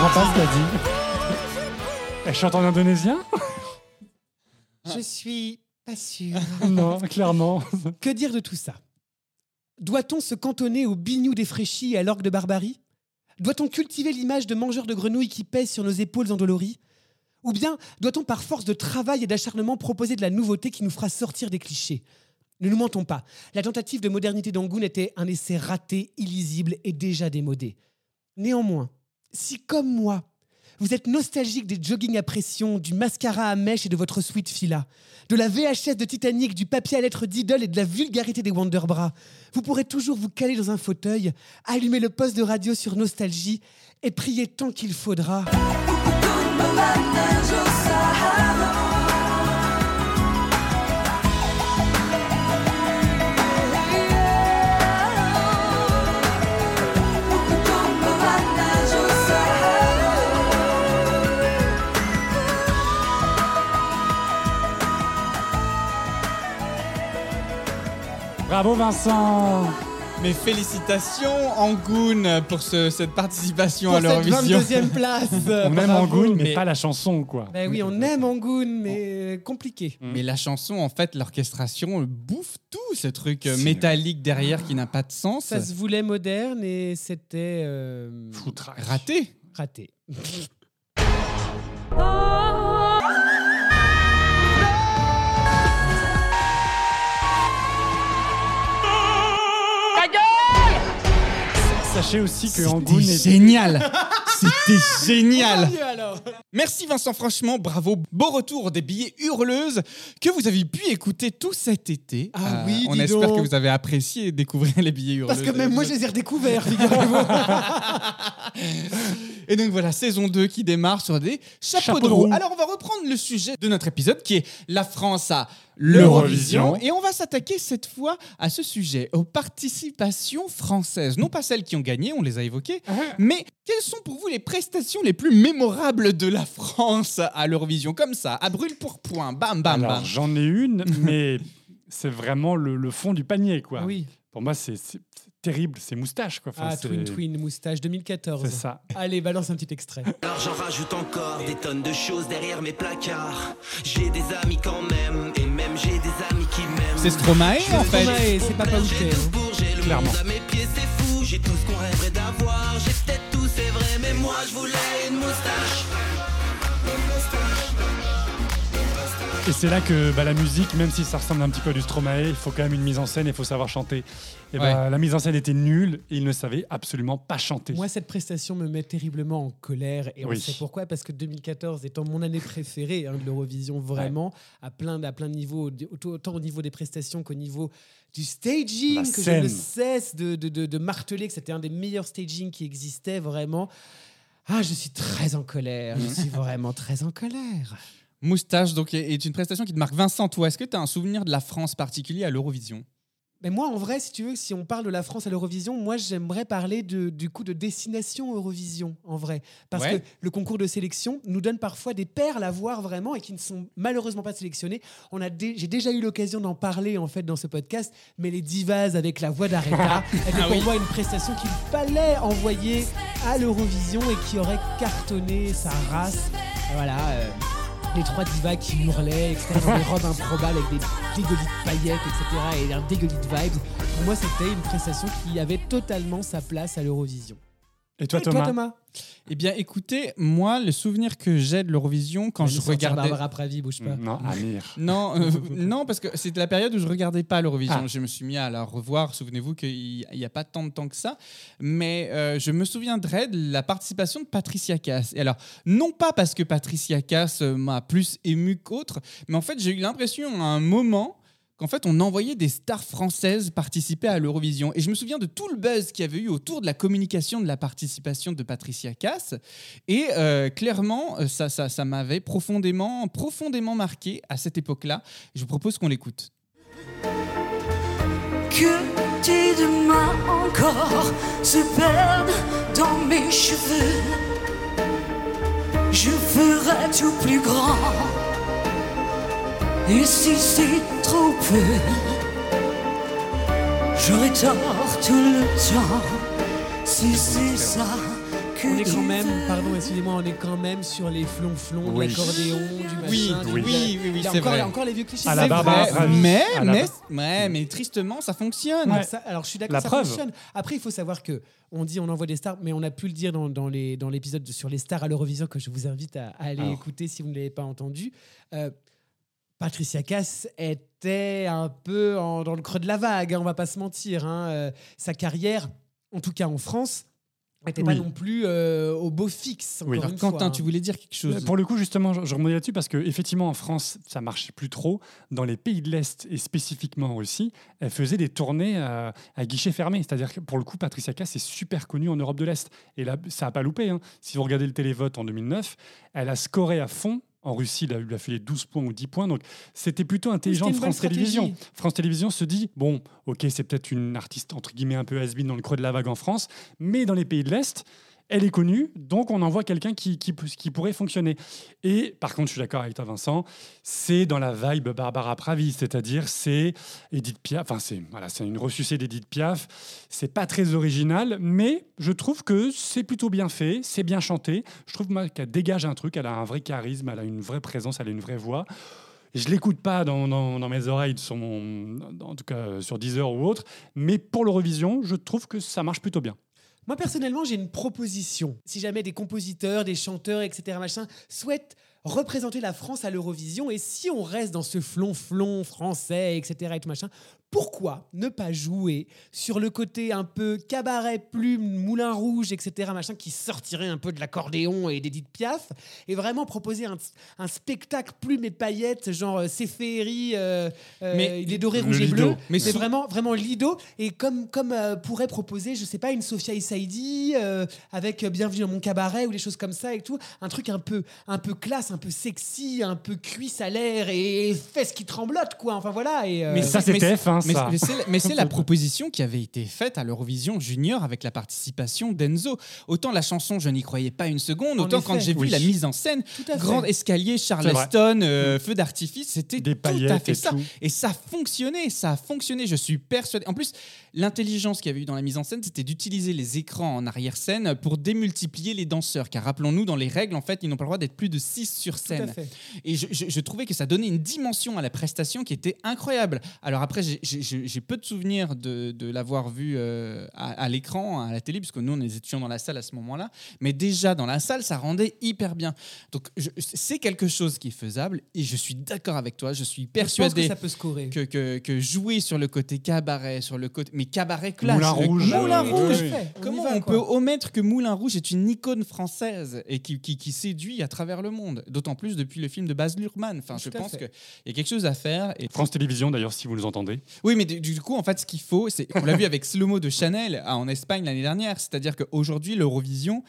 comprends pas ce qu'elle dit. Elle chante en indonésien Je suis pas sûre. Non, clairement. Que dire de tout ça? Doit-on se cantonner au bignou défraîchi et à l'orgue de barbarie? Doit-on cultiver l'image de mangeurs de grenouilles qui pèsent sur nos épaules endolories Ou bien doit-on par force de travail et d'acharnement proposer de la nouveauté qui nous fera sortir des clichés? Ne nous mentons pas. La tentative de modernité d'Angoun était un essai raté, illisible et déjà démodé. Néanmoins, si comme moi, vous êtes nostalgique des joggings à pression, du mascara à mèche et de votre sweet fila, de la VHS de Titanic, du papier à lettres d'Idol et de la vulgarité des Wonderbras, vous pourrez toujours vous caler dans un fauteuil, allumer le poste de radio sur Nostalgie et prier tant qu'il faudra. Bravo Vincent Mes félicitations Angoun pour ce- cette participation Pour à cette l'Eurovision. 22e place. On aime. Angoun, mais, Mais- pas la chanson, quoi. Ben oui, on aime Angoun, mais compliqué. Mais la chanson, en fait, l'orchestration bouffe tout, ce truc métallique derrière qui n'a pas de sens. Ça se voulait moderne et c'était euh. Raté. raté. Sachez aussi que Angoun C'était est... génial. C'était génial. Mieux alors. Merci Vincent, franchement, bravo. Beau retour des billets hurleuses que vous avez pu écouter tout cet été. Euh, Ah oui, On dis espère donc. que vous avez apprécié découvrir les billets hurleuses. Parce que même moi, je les ai redécouverts. Et donc voilà, saison 2 qui démarre sur des chapeaux, de roue. Alors on va reprendre le sujet de notre épisode qui est la France à L'Eurovision. Et on va s'attaquer cette fois à ce sujet, aux participations françaises. Non pas celles qui ont gagné, on les a évoquées, mais quelles sont pour vous les prestations les plus mémorables de la France à l'Eurovision? Comme ça, à brûle pour point, bam bam Alors, bam. j'en ai une, mais c'est vraiment le, le fond du panier, quoi. oui. Pour moi, c'est terrible, c'est moustache, quoi. Enfin, Ah, Twin Twin Moustache 2014. C'est ça. Allez, balance un petit extrait. Alors j'en rajoute encore des tonnes de choses derrière mes placards. J'ai des amis quand même, et même j'ai des amis qui m'aiment. C'est Stromae en fait. Stromae, c'est pas Outé. J'ai tout pour, j'ai le Clairement. monde à mes pieds, c'est fou. J'ai tout ce qu'on rêverait d'avoir. J'ai peut-être tout, c'est vrai, mais moi je voulais une moustache. Et c'est là que bah, la musique, même si ça ressemble un petit peu à du Stromae, il faut quand même une mise en scène et il faut savoir chanter. Et bah, la mise en scène était nulle et il ne savait absolument pas chanter. Moi, cette prestation me met terriblement en colère. Et on Oui. sait pourquoi. Parce que 2014 étant mon année préférée hein, de l'Eurovision, vraiment, à, plein, à plein de niveaux, autant, au niveau des prestations qu'au niveau du staging, La que je ne cesse de, de- de- de marteler que c'était un des meilleurs staging qui existait, vraiment. Ah, je suis très en colère. Je suis vraiment très en colère. Moustache donc est est une prestation qui te marque. Vincent, toi, est-ce que tu as un souvenir de la France particulier à l'Eurovision? Mais moi, en vrai, si tu veux, si on parle de la France à l'Eurovision, moi, j'aimerais parler de, du coup de destination Eurovision, en vrai. Parce Ouais. que le concours de sélection nous donne parfois des perles à voir vraiment et qui ne sont malheureusement pas sélectionnées. On a dé- J'ai déjà eu l'occasion d'en parler, en fait, dans ce podcast, mais les divas avec la voix d'Aretha étaient pour moi une prestation qu'il fallait envoyer à l'Eurovision et qui aurait cartonné sa race. Voilà. euh, les trois divas qui hurlaient, etc., dans des robes improbables avec des dégolites paillettes, etc., et un dégolite vibes. Pour moi, c'était une prestation qui avait totalement sa place à l'Eurovision. Et toi, Et Thomas, toi, Thomas? Eh bien, écoutez, moi, le souvenir que j'ai de l'Eurovision quand je regardais. Barbara Pravi, bouge pas. Non, Amir. Non, euh, non, parce que c'était la période où je regardais pas l'Eurovision. Ah. Je me suis mis à la revoir. Souvenez-vous qu'il n'y a pas tant de temps que ça. Mais euh, je me souviendrai de la participation de Patricia Cass. Et alors, non pas parce que Patricia Cass euh, m'a plus ému qu'autre, mais en fait, j'ai eu l'impression à un moment qu'en fait, on envoyait des stars françaises participer à l'Eurovision. Et je me souviens de tout le buzz qu'il y avait eu autour de la communication de la participation de Patricia Cass. Et euh, clairement, euh, ça, m'avait profondément, profondément marqué à cette époque-là. Je vous propose qu'on l'écoute. Que tes encore se perdent dans mes cheveux. Je ferai tout plus grand. Et si c'est trop peu, j'aurai tort tout le temps. Si c'est ça que On est quand même, pardon, excusez-moi, on est quand même sur les flonflons, Oui. de l'accordéon, du machin. Oui, du- oui, oui, oui, Il y a c'est encore, vrai. il y a encore les vieux clichés. À la Barbara. Mais, À la- mais, ouais, mais tristement, ça fonctionne. Ah, ça- alors je suis d'accord, La ça preuve. fonctionne. Après, il faut savoir que on dit on envoie des stars, mais on a pu le dire dans, dans les dans l'épisode de- sur les stars à l'Eurovision que je vous invite à, à aller Alors. écouter si vous ne l'avez pas entendu. Euh, Patricia Cass était un peu en- dans le creux de la vague, hein, on va pas se mentir. hein. Euh, sa carrière, en tout cas en France, n'était pas Oui. non plus euh, au beau fixe. Encore une Quentin, fois, hein. tu voulais dire quelque chose Pour le coup, justement, je, je rebondis là-dessus parce qu'effectivement, en France, ça marchait plus trop. Dans les pays de l'Est, et spécifiquement aussi, elle faisait des tournées à, à guichet fermé. C'est-à-dire que pour le coup, Patricia Cass est super connue en Europe de l'Est. Et là, ça n'a pas loupé. hein. Si vous regardez le télévote en 2009, elle a scoré à fond. En Russie, il a, il a fait les 12 points ou 10 points. Donc, c'était plutôt intelligent de France Télévisions. France Télévisions se dit bon, ok, c'est peut-être une artiste entre guillemets un peu has dans le creux de la vague en France, mais dans les pays de l'Est, elle est connue, donc on envoie quelqu'un qui, pourrait fonctionner. Et par contre, je suis d'accord avec toi, Vincent, c'est dans la vibe Barbara Pravi, c'est-à-dire c'est Edith Piaf, enfin c'est voilà, c'est une ressucée d'Edith Piaf. C'est pas très original, mais je trouve que c'est plutôt bien fait, c'est bien chanté. Je trouve qu'elle dégage un truc, elle a un vrai charisme, elle a une vraie présence, elle a une vraie voix. Je l'écoute pas dans, mes oreilles, sur mon, en tout cas sur Deezer ou autre, mais pour l'Eurovision, je trouve que ça marche plutôt bien. Moi, personnellement, j'ai une proposition. Si jamais des compositeurs, des chanteurs, etc., machin, souhaitent représenter la France à l'Eurovision, et si on reste dans ce flonflon français, etc., et machin, pourquoi ne pas jouer sur le côté un peu cabaret, plume, moulin rouge, etc., machin, qui sortirait un peu de l'accordéon et d'Edith Piaf, et vraiment proposer un, un spectacle plume et paillettes, genre euh, c'est féerie, euh, euh, Mais il est doré, rouge et Lido. bleu, Mais mais sou- vraiment, vraiment Lido, et comme, comme euh, pourrait proposer, je sais pas, une Sophia Issaidi euh, avec Bienvenue dans mon cabaret ou des choses comme ça et tout, un truc un peu, un peu classe, un peu sexy, un peu cuisse à l'air et fesses qui tremblotent, quoi. Enfin voilà. Et, euh, Mais ça, c'est- c'était F1, mais- ça. mais c'est- Mais c'est la proposition qui avait été faite à l'Eurovision Junior avec la participation d'Enzo. Autant la chanson, je n'y croyais pas une seconde, autant effet. quand j'ai vu la mise en scène, grand escalier, Charleston, euh, feu d'artifice, c'était Des tout à fait et ça. tout. Et ça a fonctionné, ça a fonctionné, je suis persuadé. En plus, l'intelligence qu'il y avait eu dans la mise en scène, c'était d'utiliser les écrans en arrière-scène pour démultiplier les danseurs. Car rappelons-nous, dans les règles, en fait, ils n'ont pas le droit d'être plus de 6 sur Tout à scène. fait. Et je, je- je trouvais que ça donnait une dimension à la prestation qui était incroyable. Alors après, j'ai- j'ai peu de souvenirs de, de l'avoir vu euh, à, à l'écran, à la télé, puisque nous, on étions dans la salle à ce moment-là. Mais déjà, dans la salle, ça rendait hyper bien. Donc c'est quelque chose qui est faisable. Et je suis d'accord avec toi. Je suis je pense que persuadé ça peut scorer. que, que, que jouer sur le côté cabaret, sur le côté. Mais cabaret classe. Moulin le- Rouge, Moulin euh, Rouge. oui. On Comment va, on peut omettre que Moulin Rouge est une icône française et qui, qui, qui séduit à travers le monde D'autant plus depuis le film de Baz Luhrmann. Enfin, je Tout pense qu'il y a quelque chose à faire. Et... France Télévisions, d'ailleurs, si vous nous entendez. Oui, mais du, du coup, en fait, ce qu'il faut, c'est. On l'a vu avec Slow Mo de Chanel ah, en Espagne l'année dernière. C'est-à-dire qu'aujourd'hui, l'Eurovision.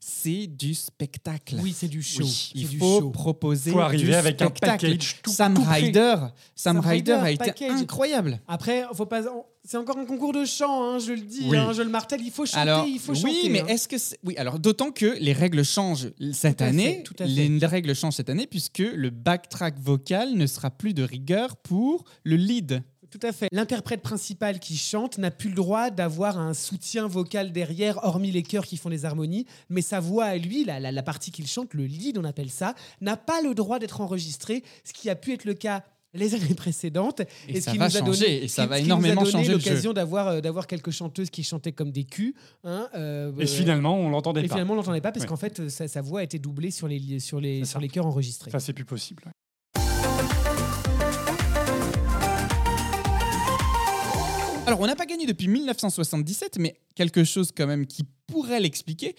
C'est du spectacle. Oui, c'est du show. Oui, il faut show. proposer Faut arriver du avec un spectacle. package tout- Sam tout. Ryder, Sam, Sam Ryder Ryder, a été package. incroyable. Après, faut pas. C'est encore un concours de chant, hein, je le dis, Oui. hein, je le martèle. Il faut chanter, Alors, il faut oui, chanter. mais hein. est-ce que c'est- oui alors d'autant que les règles changent cette Tout année. tout à fait. Les règles changent cette année puisque le backtrack vocal ne sera plus de rigueur pour le lead. Tout à fait. L'interprète principal qui chante n'a plus le droit d'avoir un soutien vocal derrière, hormis les chœurs qui font les harmonies. Mais sa voix à lui, la, la- la partie qu'il chante, le lead, on appelle ça, n'a pas le droit d'être enregistré, ce qui a pu être le cas les années précédentes. Et ce ça qui va nous a changer, donné, et ça va qui énormément nous a donné changer l'occasion d'avoir euh, d'avoir quelques chanteuses qui chantaient comme des culs. hein, euh, Et euh, finalement, on l'entendait et pas. finalement, on l'entendait pas parce Ouais. qu'en fait, sa, sa voix a été doublée sur les, sur les, sur ça. les chœurs enregistrés. Ça, c'est plus possible. ouais. Alors on n'a pas gagné depuis 1977, mais quelque chose quand même qui pourrait l'expliquer.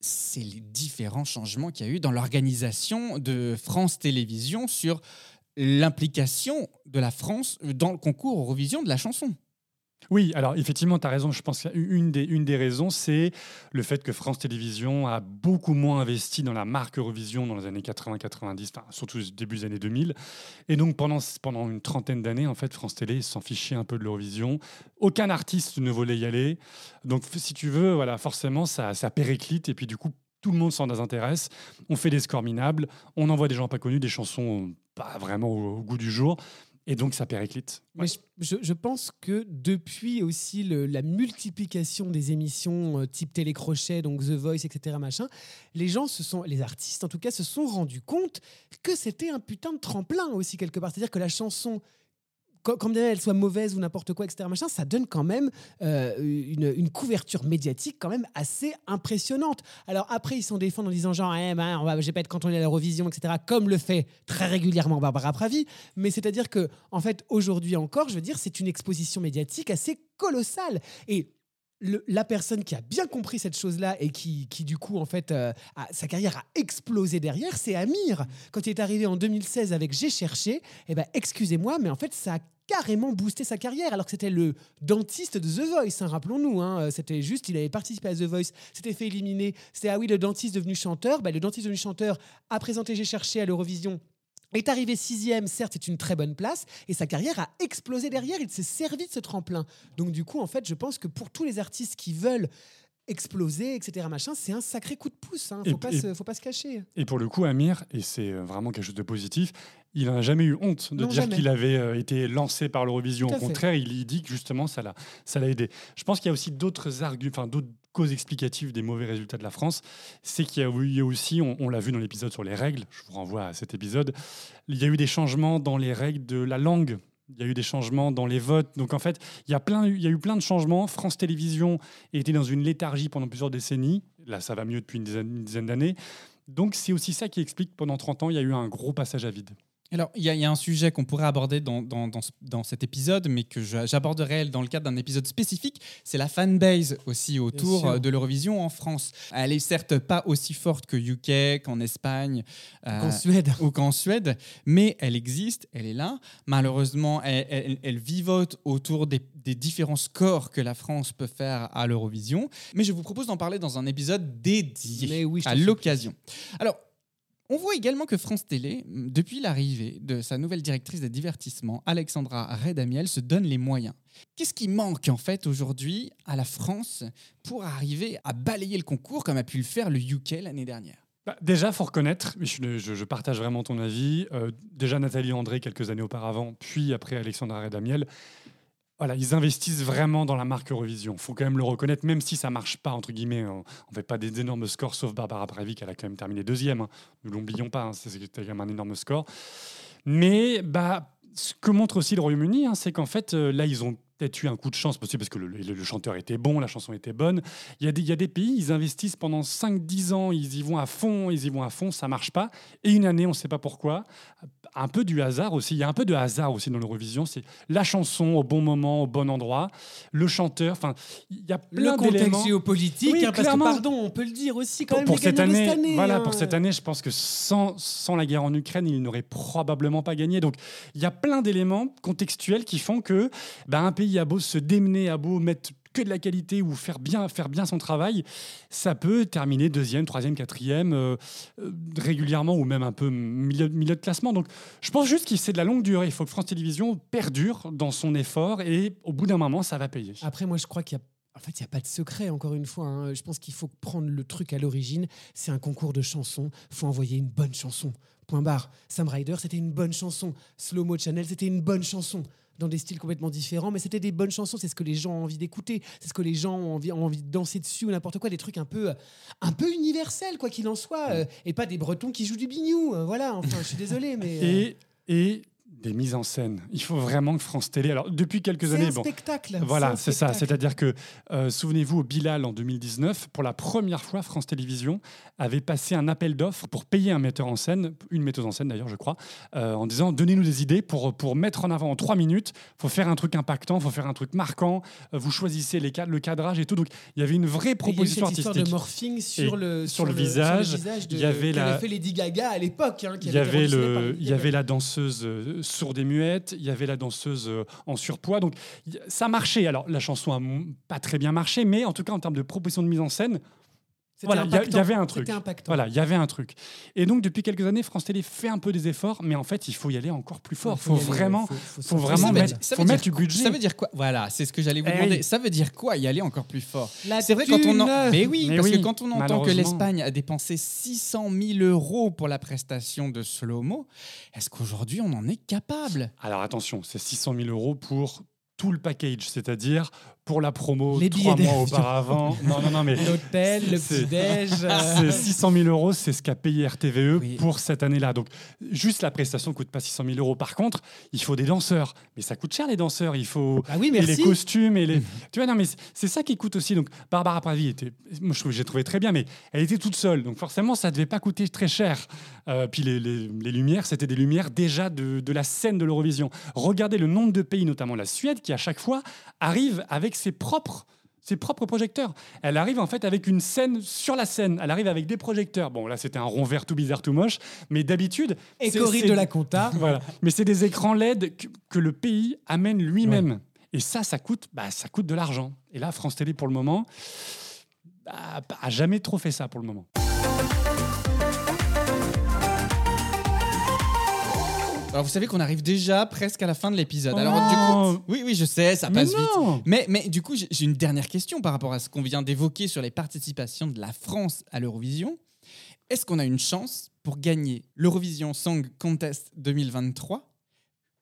C'est les différents changements qu'il y a eu dans l'organisation de France Télévisions sur l'implication de la France dans le concours Eurovision de la chanson. Oui, alors effectivement, tu as raison. Je pense qu'une des, une des raisons, c'est le fait que France Télévisions a beaucoup moins investi dans la marque Eurovision dans les années 80-90, enfin, surtout début des années 2000. Et donc, pendant, pendant une trentaine d'années, en fait, France Télé s'en fichait un peu de l'Eurovision. Aucun artiste ne voulait y aller. Donc, si tu veux, voilà, forcément, ça, ça périclite. Et puis, du coup, tout le monde s'en désintéresse. On fait des scores minables. On envoie des gens pas connus, des chansons pas vraiment au goût du jour. Et donc, ça périclite. Mais je, je- je pense que depuis aussi le- la multiplication des émissions euh, type télécrochet, donc The Voice, etc., machin, les gens se sont, les artistes en tout cas, se sont rendus compte que c'était un putain de tremplin aussi quelque part. C'est-à-dire que la chanson quand, bien elle soit mauvaise ou n'importe quoi, etc., machin, ça donne quand même euh, une, une couverture médiatique quand même assez impressionnante. Alors après, ils s'en défendent en disant genre, eh ben, on va, je vais pas être cantonné à l'Eurovision, etc., comme le fait très régulièrement Barbara Pravi. Mais c'est-à-dire que, en fait, aujourd'hui encore, je veux dire, c'est une exposition médiatique assez colossale. Et la personne qui a bien compris cette chose-là et qui, qui, du coup, en fait, euh, a- sa carrière a explosé derrière, c'est Amir. Quand il est arrivé en 2016 avec J'ai cherché, eh ben, excusez-moi, mais en fait, ça a carrément boosté sa carrière, alors que c'était le dentiste de The Voice, hein, rappelons-nous. hein. C'était juste, il avait participé à The Voice, s'était fait éliminer. C'était, ah oui, le dentiste devenu chanteur. Ben, le dentiste devenu chanteur a présenté J'ai cherché à l'Eurovision est arrivé sixième, certes, c'est une très bonne place, et sa carrière a explosé derrière. Il s'est servi de ce tremplin. Donc, du coup, en fait, je pense que pour tous les artistes qui veulent exploser, etc., machin, c'est un sacré coup de pouce. Hein. Et- Faut, pas et- se, faut pas se cacher. Et pour le coup, Amir, et c'est euh, vraiment quelque chose de positif, il n'a jamais eu honte de Non, dire qu'il avait euh, été lancé par l'Eurovision. Au fait. contraire, il, dit que justement, ça l'a, ça l'a aidé. Je pense qu'il y a aussi d'autres arguments, enfin d'autres causes explicatives des mauvais résultats de la France. C'est qu'il y a eu aussi, on, on l'a vu dans l'épisode sur les règles, je vous renvoie à cet épisode, il y a eu des changements dans les règles de la langue. Il y a eu des changements dans les votes. Donc en fait, il y a, plein, il y a eu plein de changements. France Télévisions était dans une léthargie pendant plusieurs décennies. Là, ça va mieux depuis une dizaine, une dizaine d'années. Donc c'est aussi ça qui explique que pendant 30 ans, il y a eu un gros passage à vide. Alors, il y, a- il y a un sujet qu'on pourrait aborder dans, dans, dans ce- dans cet épisode, mais que j'aborderai dans le cadre d'un épisode spécifique. C'est la fanbase aussi autour euh, de l'Eurovision en France. Elle est certes pas aussi forte que UK, qu'en Espagne, euh, Qu'en Suède. ou qu'en Suède, mais elle existe, elle est là. Malheureusement, elle, elle- elle vivote autour des, des différents scores que la France peut faire à l'Eurovision. Mais je vous propose d'en parler dans un épisode dédié oui, à l'occasion. Alors, on voit également que France Télé, depuis l'arrivée de sa nouvelle directrice des divertissements, Alexandra Redamiel, se donne les moyens. Qu'est-ce qui manque en fait aujourd'hui à la France pour arriver à balayer le concours comme a pu le faire le UK l'année dernière? Bah, déjà, faut reconnaître, je partage vraiment ton avis. euh, déjà Nathalie André quelques années auparavant, puis après Alexandra Redamiel. Voilà, ils investissent vraiment dans la marque Eurovision. Faut quand même le reconnaître, même si ça marche pas entre guillemets. On, on fait pas des énormes scores, sauf Barbara qui elle a quand même terminé deuxième. hein. Nous l'oublions pas, hein, c'est quand même un énorme score. Mais bah, ce que montre aussi le Royaume-Uni, hein, c'est qu'en fait, euh, là, ils ont peut-être eu un coup de chance aussi parce que le, le- le chanteur était bon, la chanson était bonne. Il y, a des, il y a des pays, ils investissent pendant 5-10 ans, ils y vont à fond, ils y vont à fond, ça marche pas. Et une année, on ne sait pas pourquoi. Un peu du hasard aussi. Il y a un peu de hasard aussi dans l'Eurovision. C'est la chanson au bon moment, au bon endroit, le chanteur. Enfin, il y a Le plein contexte d'éléments. géopolitique, Oui, hein, parce que, pardon, on peut le dire aussi quand Pour, même. pour cette année, cette année, voilà, hein. pour cette année, je pense que sans, sans la guerre en Ukraine, il n'aurait probablement pas gagné. Donc, il y a plein d'éléments contextuels qui font que bah, un pays a beau se démener, a beau mettre que de la qualité ou faire bien, faire bien son travail, ça peut terminer deuxième, troisième, quatrième, euh, euh, régulièrement ou même un peu milieu, milieu de classement. Donc, je pense juste que c'est de la longue durée. Il faut que France Télévisions perdure dans son effort et au bout d'un moment, ça va payer. Après, moi, je crois qu'il y a. En fait, il n'y a pas de secret, encore une fois. hein. Je pense qu'il faut prendre le truc à l'origine. C'est un concours de chansons. faut envoyer une bonne chanson. Point barre. Sam Ryder, c'était une bonne chanson. Slow Mo Channel, c'était une bonne chanson. Dans des styles complètement différents, mais c'était des bonnes chansons. C'est ce que les gens ont envie d'écouter. C'est ce que les gens ont envie, ont envie de danser dessus ou n'importe quoi. Des trucs un peu, un peu universels, quoi qu'il en soit. euh, et pas des Bretons qui jouent du bignou. euh, voilà, enfin, je suis désolé, mais. euh, Et, et des mises en scène. Il faut vraiment que France Télé. Alors, depuis quelques c'est années. un bon, spectacle. Voilà, c'est ça. C'est-à-dire que, euh, souvenez-vous, au Bilal en 2019, pour la première fois, France Télévisions avait passé un appel d'offres pour payer un metteur en scène, une metteuse en scène d'ailleurs, je crois, euh, en disant donnez-nous des idées pour, pour mettre en avant en trois minutes. faut faire un truc impactant, faut faire un truc marquant. euh, vous choisissez les cadres, le cadrage et tout. Donc, il y avait une vraie Et il y a eu proposition cette histoire artistique. de morphing sur le, sur le visage, de, il y avait la- fait Lady Gaga à l'époque. hein, Il y avait avait, le, il y avait la danseuse sourde et muette, il y avait la danseuse euh, en surpoids. Donc ça marchait. Alors la chanson a pas très bien marché, mais en tout cas en termes de proposition de mise en scène, Voilà, il y y, avait un truc. Voilà, il y avait un truc. Et donc depuis quelques années, France Télé fait un peu des efforts, mais en fait il faut y aller encore plus fort. Il faut, aller, vraiment, faut- faut faut vraiment mettre, dire- faut mettre du budget. Ça veut dire quoi? Voilà, c'est ce que j'allais vous Eh demander. Ça veut dire quoi y aller encore plus fort? C'est vrai quand on en... Mais oui, Mais parce oui, que quand on entend que l'Espagne a dépensé 600 000 euros pour la prestation de Slow-Mo, est-ce qu'aujourd'hui on en est capable? Alors attention, c'est 600 000 euros pour tout le package, c'est-à-dire pour la promo Les trois mois d'avion. auparavant. non, non, non, mais L'hôtel, le c'est- petit-déj. euh, c'est 600 000 euros, c'est ce qu'a payé RTVE pour cette année-là. Donc, juste la prestation ne coûte pas 600 000 euros. Par contre, il faut des danseurs. Mais ça coûte cher, les danseurs. Il faut Ah oui, et merci. les costumes. Et les... tu vois, non, mais c'est- c'est ça qui coûte aussi. Donc, Barbara Pravi était, moi, je trouve, j'ai trouvé très bien, mais elle était toute seule. Donc, forcément, ça ne devait pas coûter très cher. Euh, puis, les, les- les lumières, c'était des lumières déjà de, de la scène de l'Eurovision. Regardez le nombre de pays, notamment la Suède, qui à chaque fois arrive avec ses propres ses propres projecteurs. Elle arrive en fait avec une scène sur la scène. Elle arrive avec des projecteurs. Bon, là, c'était un rond vert tout bizarre, tout moche. Mais d'habitude. Et c'est- de la Conta. Voilà. Mais c'est des écrans LED que, que le pays amène lui-même. Et ça, ça coûte, bah, ça coûte de l'argent. Et là, France Télé, pour le moment, bah, a jamais trop fait ça pour le moment. Alors vous savez qu'on arrive déjà presque à la fin de l'épisode. Oh Alors non. du coup, oui oui je sais, ça Mais passe non. vite. Mais mais du coup j'ai j'ai une dernière question par rapport à ce qu'on vient d'évoquer sur les participations de la France à l'Eurovision. Est-ce qu'on a une chance pour gagner l'Eurovision Song Contest 2023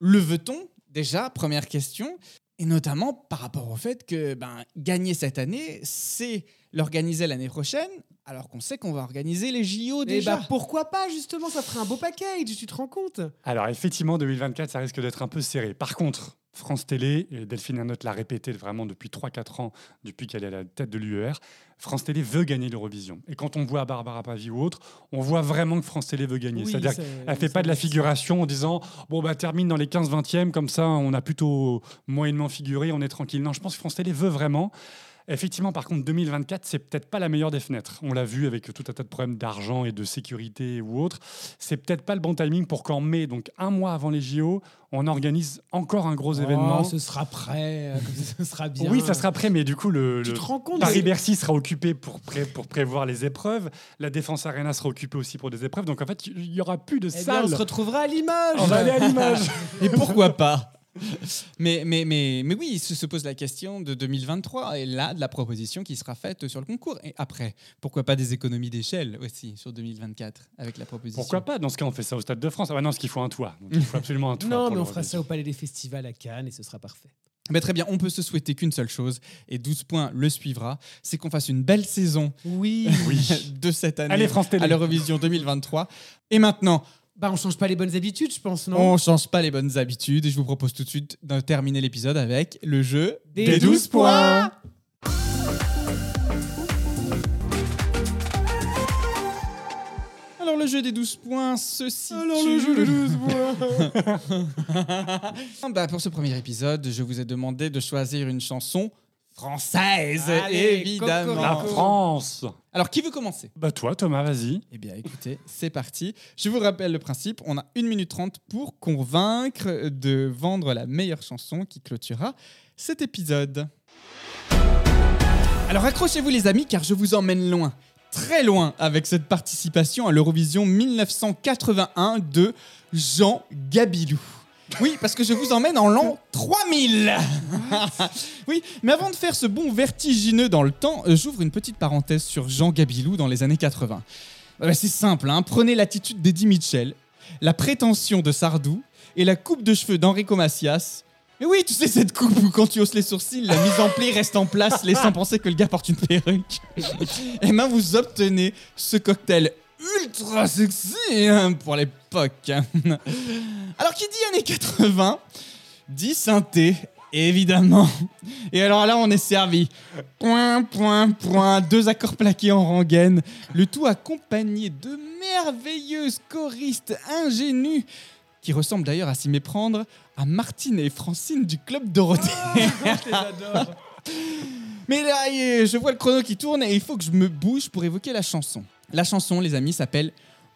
Le veut-on déjà? Première question. Et notamment par rapport au fait que ben, gagner cette année, c'est l'organiser l'année prochaine, alors qu'on sait qu'on va organiser les JO Et déjà. bah pourquoi pas justement, ça ferait un beau package, tu te rends compte? Alors effectivement, 2024, ça risque d'être un peu serré. Par contre, France Télé, et Delphine Ernotte l'a répété vraiment depuis 3-4 ans, depuis qu'elle est à la tête de l'UER, France Télé veut gagner l'Eurovision. Et quand on voit Barbara Pavi ou autre, on voit vraiment que France Télé veut gagner. Oui, C'est-à-dire ça- qu'elle ne fait pas de la figuration en disant bon bah termine dans les 15-20e, comme ça on a plutôt moyennement figuré, on est tranquille. Non, je pense que France Télé veut vraiment. Effectivement, par contre, 2024, c'est peut-être pas la meilleure des fenêtres. On l'a vu avec tout un tas de problèmes d'argent et de sécurité ou autre. C'est peut-être pas le bon timing pour qu'en mai, donc un mois avant les JO, on organise encore un gros événement. Oh, ce sera prêt, ce sera bien. Oui, ça sera prêt, mais du coup, le, Paris-Bercy sera occupé pour, pré- pour prévoir les épreuves. La Défense Arena sera occupée aussi pour des épreuves. Donc, en fait, il y aura plus de Eh bien, salles. on se retrouvera à l'image. On va aller à l'image. Et pourquoi pas? mais, mais, mais, mais oui, se, se pose la question de 2023 et là, de la proposition qui sera faite sur le concours. Et après, pourquoi pas des économies d'échelle aussi sur 2024 avec la proposition? Pourquoi pas? Dans ce cas, on fait ça au Stade de France. Ah bah non, parce qu'il faut un toit. Donc, il faut absolument un toit. Non, mais on fera ça au Palais des Festivals à Cannes et ce sera parfait. Mais Très bien, on peut se souhaiter qu'une seule chose, et 12 points le suivra, c'est qu'on fasse une belle saison Oui. de cette année Allez, France Télé. à l'Eurovision 2023. Et maintenant, Bah, on change pas les bonnes habitudes, je pense, non? On change pas les bonnes habitudes et je vous propose tout de suite de terminer l'épisode avec le jeu Des 12 points. Alors le jeu des 12 points situe... Alors, le jeu des 12 bah, pour ce premier épisode, je vous ai demandé de choisir une chanson française, Allez, évidemment. La France Alors qui veut commencer? Bah toi, Thomas, vas-y. Eh bien, écoutez, c'est parti. Je vous rappelle le principe. On a 1 minute 30 pour convaincre de vendre la meilleure chanson qui clôturera cet épisode. Alors accrochez-vous les amis, car je vous emmène loin, très loin, avec cette participation à l'Eurovision 1981 de Jean Gabilou. Oui, parce que je vous emmène en l'an 3000 Oui, mais avant de faire ce bond vertigineux dans le temps, euh, j'ouvre une petite parenthèse sur Jean Gabilou dans les années 80. Euh, C'est simple, hein, prenez l'attitude d'Eddie Mitchell, la prétention de Sardou et la coupe de cheveux d'Enrico Macias. Mais oui, tu sais, cette coupe où quand tu hausses les sourcils, la mise en pli reste en place, laissant penser que le gars porte une perruque. Et ben vous obtenez ce cocktail ultra sexy hein, pour l'époque. Alors qui dit années 80 dit synthé, évidemment. Et alors là, on est servi. Point, point, point, deux accords plaqués en rengaine, le tout accompagné de merveilleuses choristes ingénues qui ressemblent d'ailleurs à s'y méprendre à Martine et Francine du Club Dorothée. Mais là, je vois le chrono qui tourne et il faut que je me bouge pour évoquer la chanson. La chanson, les amis, s'appelle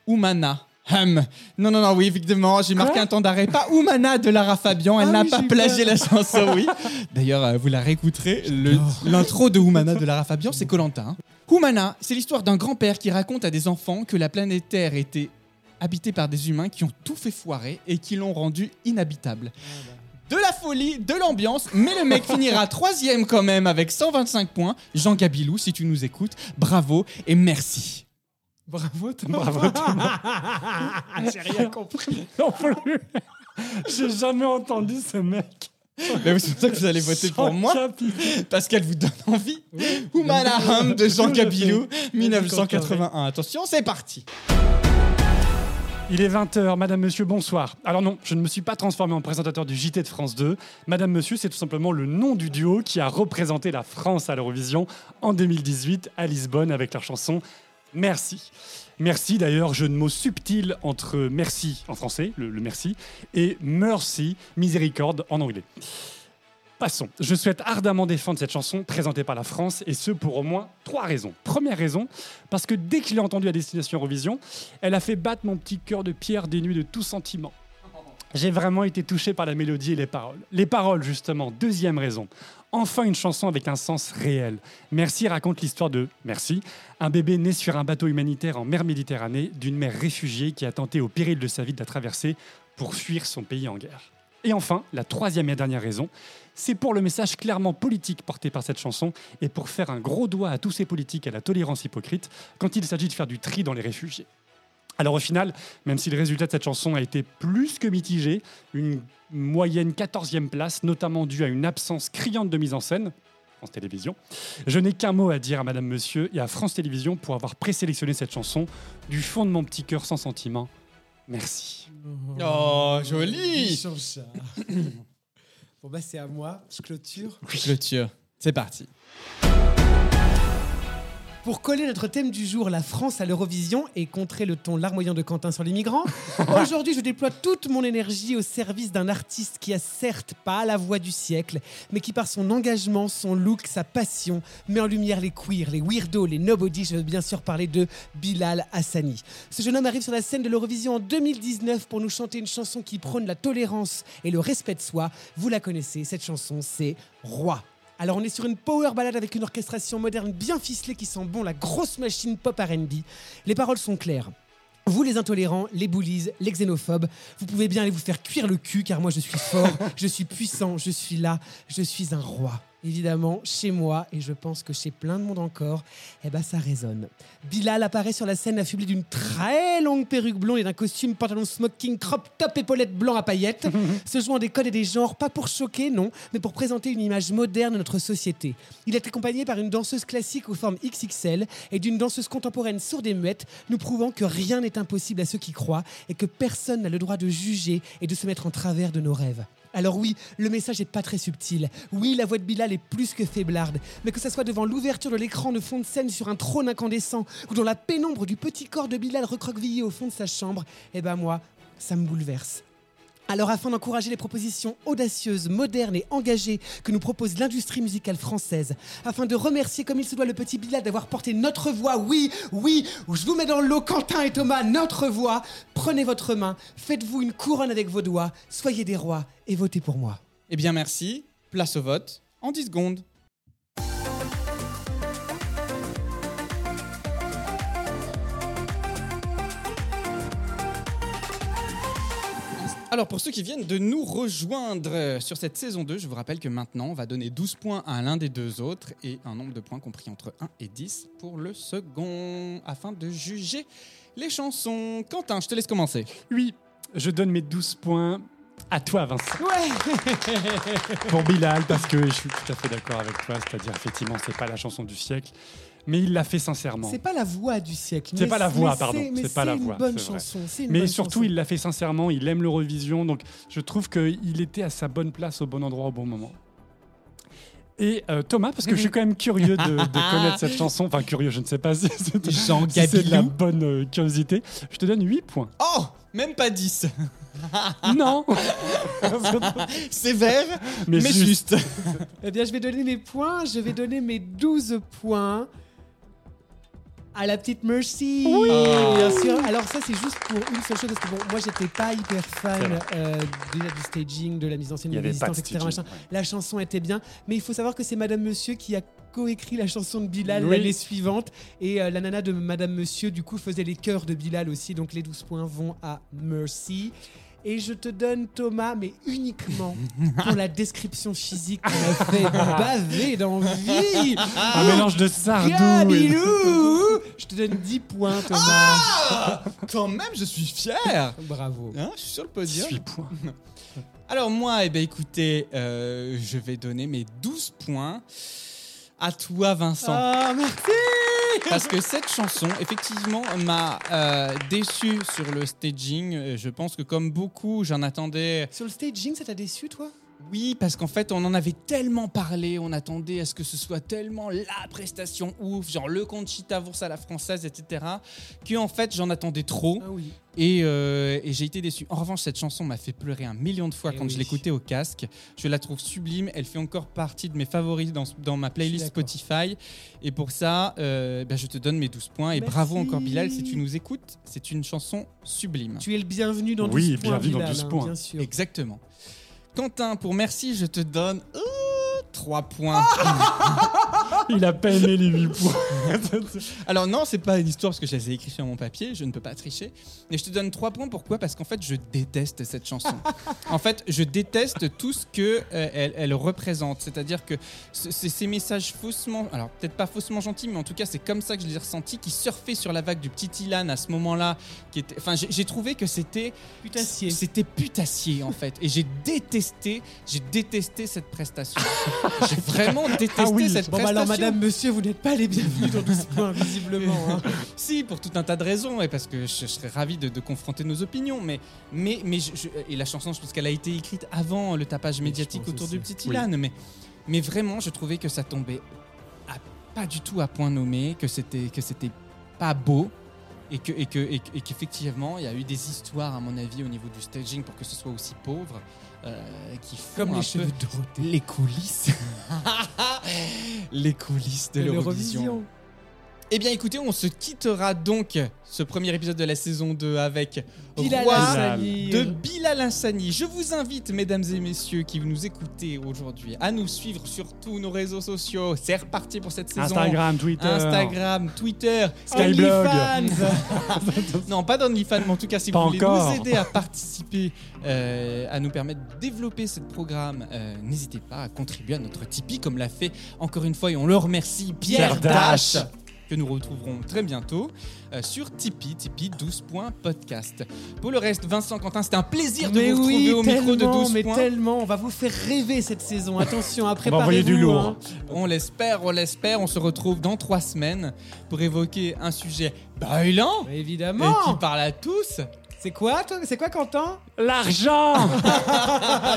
Oumana. Hum. Non, non, non, oui, évidemment, j'ai marqué un temps d'arrêt. Pas Oumana de Lara Fabian, elle Ah n'a oui, pas plagié la chanson, oui. D'ailleurs, euh, vous la réécouterez. L'intro de Oumana de Lara Fabian, c'est Colanta. Oumana, c'est l'histoire d'un grand-père qui raconte à des enfants que la planète Terre était habitée par des humains qui ont tout fait foirer et qui l'ont rendue inhabitable. De la folie, de l'ambiance, mais le mec finira troisième quand même avec 125 points. Jean Gabilou, si tu nous écoutes, bravo et merci. Bravo, Thomas. Bravo, Thomas. J'ai rien compris. Non plus. J'ai jamais entendu ce mec. Mais c'est pour ça que vous allez voter pour moi, parce qu'elle vous donne envie. Oumalaham de Jean Gabilou, 1981. Attention, c'est parti. Il est 20h, Madame Monsieur, bonsoir. Alors non, je ne me suis pas transformé en présentateur du JT de France 2. Madame Monsieur, c'est tout simplement le nom du duo qui a représenté la France à l'Eurovision en 2018 à Lisbonne avec leur chanson Merci. Merci d'ailleurs, jeu de mots subtil entre merci en français, le, merci, et mercy, miséricorde en anglais. Passons. Je souhaite ardemment défendre cette chanson présentée par la France, et ce pour au moins trois raisons. Première raison, parce que dès que je l'ai entendue à Destination Eurovision, elle a fait battre mon petit cœur de pierre dénué de tout sentiment. J'ai vraiment été touché par la mélodie et les paroles. Les paroles, justement, deuxième raison. Enfin une chanson avec un sens réel. Merci raconte l'histoire de Merci, un bébé né sur un bateau humanitaire en mer Méditerranée d'une mère réfugiée qui a tenté au péril de sa vie de la traverser pour fuir son pays en guerre. Et enfin, la troisième et dernière raison, c'est pour le message clairement politique porté par cette chanson et pour faire un gros doigt à tous ces politiques à la tolérance hypocrite quand il s'agit de faire du tri dans les réfugiés. Alors au final, même si le résultat de cette chanson a été plus que mitigé, une moyenne 14e place, notamment due à une absence criante de mise en scène, France Télévisions, je n'ai qu'un mot à dire à Madame Monsieur et à France Télévisions pour avoir présélectionné cette chanson du fond de mon petit cœur sans sentiment. Merci. Oh, joli Chanchard. Bon bah c'est à moi, je clôture. Clôture. C'est parti. Pour coller notre thème du jour, la France à l'Eurovision, et contrer le ton larmoyant de Quentin sur les migrants, aujourd'hui je déploie toute mon énergie au service d'un artiste qui a certes pas la voix du siècle, mais qui par son engagement, son look, sa passion, met en lumière les queers, les weirdos, les nobody. Je veux bien sûr parler de Bilal Hassani. Ce jeune homme arrive sur la scène de l'Eurovision en 2019 pour nous chanter une chanson qui prône la tolérance et le respect de soi. Vous la connaissez, cette chanson c'est Roi. Alors on est sur une power ballade avec une orchestration moderne bien ficelée qui sent bon la grosse machine pop R&B. Les paroles sont claires. Vous les intolérants, les bullies, les xénophobes, vous pouvez bien aller vous faire cuire le cul car moi je suis fort, je suis puissant, je suis là, je suis un roi. Évidemment, chez moi, et je pense que chez plein de monde encore, eh ben ça résonne. Bilal apparaît sur la scène affublé d'une très longue perruque blonde et d'un costume pantalon smoking crop top épaulette blanc à paillettes, se jouant des codes et des genres, pas pour choquer, non, mais pour présenter une image moderne de notre société. Il est accompagné par une danseuse classique aux formes XXL et d'une danseuse contemporaine sourde et muette, nous prouvant que rien n'est impossible à ceux qui croient et que personne n'a le droit de juger et de se mettre en travers de nos rêves. Alors oui, le message n'est pas très subtil. Oui, la voix de Bilal est plus que faiblarde. Mais que ça soit devant l'ouverture de l'écran de fond de scène sur un trône incandescent ou dans la pénombre du petit corps de Bilal recroquevillé au fond de sa chambre, eh ben moi, ça me bouleverse. Alors afin d'encourager les propositions audacieuses, modernes et engagées que nous propose l'industrie musicale française, afin de remercier comme il se doit le petit Bilal d'avoir porté notre voix, oui, oui, je vous mets dans l'eau Quentin et Thomas, notre voix, prenez votre main, faites-vous une couronne avec vos doigts, soyez des rois et votez pour moi. Eh bien merci. Place au vote en 10 secondes. Alors pour ceux qui viennent de nous rejoindre euh, sur cette saison 2, je vous rappelle que maintenant on va donner 12 points à l'un des deux autres et un nombre de points compris entre 1 et 10 pour le second afin de juger les chansons. Quentin, je te laisse commencer. Oui, je donne mes 12 points à toi, Vincent. Pour Bilal, parce que je suis tout à fait d'accord avec toi, c'est-à-dire effectivement, c'est pas la chanson du siècle, mais il l'a fait sincèrement. C'est pas la voix du siècle. C'est pas la voix, mais pardon. c'est- pas la une voix, bonne c'est vrai. chanson. c'est une Mais bonne surtout, chanson. il l'a fait sincèrement, il aime l'Eurovision, donc je trouve qu'il était à sa bonne place, au bon endroit, au bon moment. Et euh, Thomas, parce que je suis quand même curieux de, de connaître cette chanson, enfin curieux, je ne sais pas si c'est Jean si c'est de la bonne euh, curiosité, je te donne 8 points. Oh Même pas 10. non Sévère, Mais mais, juste. juste. Eh bien, je vais donner mes points. Je vais donner mes 12 points à la petite Mercy. Oui. Bien sûr. Alors ça, c'est juste pour une seule chose. Parce que bon, moi, j'étais pas hyper fan euh, déjà du staging, de la mise en scène, de l'existence, etc. machin. La chanson était bien. Mais il faut savoir que c'est Madame Monsieur qui a coécrit la chanson de Bilal Oui. l'année suivante. Et euh, la nana de Madame Monsieur, du coup, faisait les chœurs de Bilal aussi. Donc les 12 points vont à Mercy. Et je te donne Thomas, mais uniquement pour la description physique qui m'a fait baver d'envie. Un mélange de sardou. et- Gabilou Je te donne 10 points, Thomas. Ah Quand même, je suis fier. Bravo. Hein, je suis sur le podium. 18 points. Alors moi, eh ben, écoutez, euh, je vais donner mes 12 points à toi, Vincent. Ah, merci Parce que cette chanson, effectivement, m'a euh, déçu sur le staging. Je pense que comme beaucoup, j'en attendais... Sur le staging, ça t'a déçu, toi? Oui, parce qu'en fait, on en avait tellement parlé, on attendait à ce que ce soit tellement la prestation ouf, genre le Conchita Wurst à la française, etc., que en fait, j'en attendais trop. Ah oui. Et, euh, et j'ai été déçu. En revanche, cette chanson m'a fait pleurer un million de fois Eh quand oui. je l'écoutais au casque. Je la trouve sublime. Elle fait encore partie de mes favoris dans, dans ma playlist. Spotify. Et pour ça, euh, ben, je te donne mes 12 points. Et Merci. bravo encore, Bilal, si tu nous écoutes. C'est une chanson sublime. Tu es le bienvenu dans 12 Oui, points, bienvenue dans Bilal, 12 hein, points. bien sûr. Exactement. Quentin, pour merci, je te donne 3 points. Il a pas aimé les 8 points. Alors non, c'est pas une histoire parce que je les ai écrits sur mon papier, je ne peux pas tricher. Mais je te donne trois points. Pourquoi? Parce qu'en fait, je déteste cette chanson. en fait, je déteste tout ce que euh, elle, elle représente. C'est-à-dire que c'est ces messages faussement, alors peut-être pas faussement gentils, mais en tout cas, c'est comme ça que je les ai ressentis, qui surfaient sur la vague du petit Ilan à ce moment-là. Qui était, enfin, j'ai trouvé que c'était Putassier. C'était putassier en fait, et j'ai détesté, j'ai détesté cette prestation. j'ai vraiment détesté Ah oui. cette Bon, bah prestation. Alors, madame, monsieur, vous n'êtes pas les bienvenus dans 12 points, visiblement. hein. Si, pour tout un tas de raisons, et parce que je, je serais ravi de, de confronter nos opinions, mais, mais, mais je- je- et la chanson, je pense qu'elle a été écrite avant le tapage médiatique autour aussi. du petit Oui. Ilan, mais, mais vraiment, je trouvais que ça tombait à- pas du tout à point nommé, que c'était que c'était pas beau. Et que et que et que- et qu'effectivement il y a eu des histoires à mon avis au niveau du staging pour que ce soit aussi pauvre qui font Comme les cheveux de Dorothée. les coulisses les coulisses de l'Eurovision. Eh bien écoutez, on se quittera donc ce premier épisode de la saison 2 avec Bilal Roi de Bilal Hassani. Je vous invite, mesdames et messieurs qui nous écoutez aujourd'hui, à nous suivre sur tous nos réseaux sociaux. C'est reparti pour cette saison. Instagram, Twitter. Instagram, Twitter, Skyblog. Non, pas d'OnlyFans, mais en tout cas, si Pas vous voulez encore. nous aider à participer, euh, à nous permettre de développer ce programme, euh, n'hésitez pas à contribuer à notre Tipeee, comme l'a fait encore une fois, et on le remercie, Pierre, Pierre Dash. Dash, que nous retrouverons très bientôt euh, sur Tipeee, Tipeee 12.podcast. Pour le reste, Vincent, Quentin, c'était un plaisir de mais vous oui, retrouver au micro de tellement, 12 mais points. tellement. On va vous faire rêver cette saison. Attention, à On va envoyer du préparez-vous, lourd. hein. On l'espère, on l'espère. On se retrouve dans trois semaines pour évoquer un sujet brûlant et Évidemment. qui parle à tous. C'est quoi, toi? C'est quoi, Quentin L'argent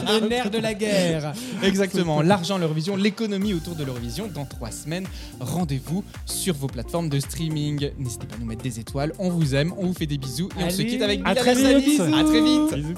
Le nerf de la guerre. Exactement, l'argent, l'Eurovision, l'économie autour de l'Eurovision. Dans trois semaines, rendez-vous sur vos plateformes de streaming. N'hésitez pas à nous mettre des étoiles. On vous aime, on vous fait des bisous et on se quitte avec à Bilal très Hassani. vite. À très vite. Bisous.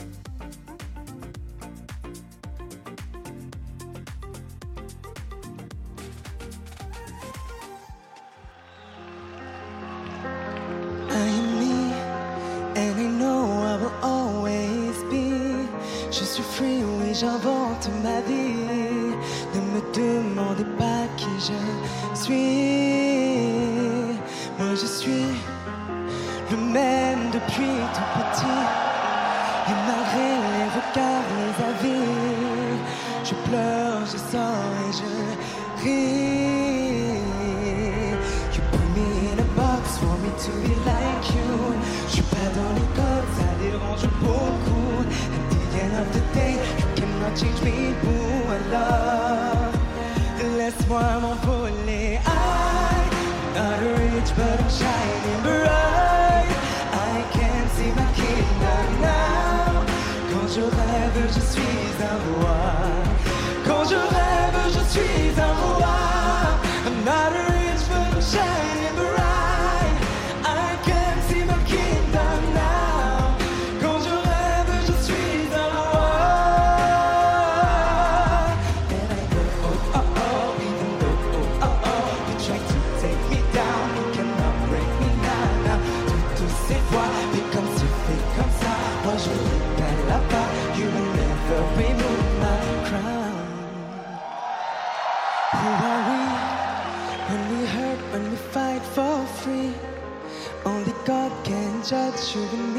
Ce qu'on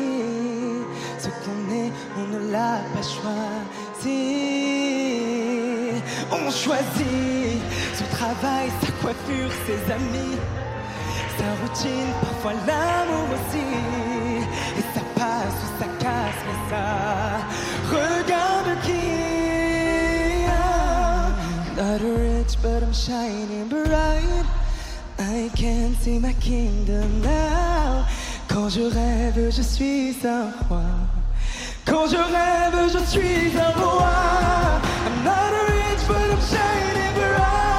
est, on ne l'a pas choisi. On choisit son travail, sa coiffure, ses amis, sa routine, parfois l'amour aussi. Et ça passe ou ça casse, mais ça regarde qui. Ah, Not rich, but I'm shining bright. I can see my kingdom now. Quand je rêve, je suis un roi. Quand je rêve, je suis un roi. I'm not rich, but I'm shining bright.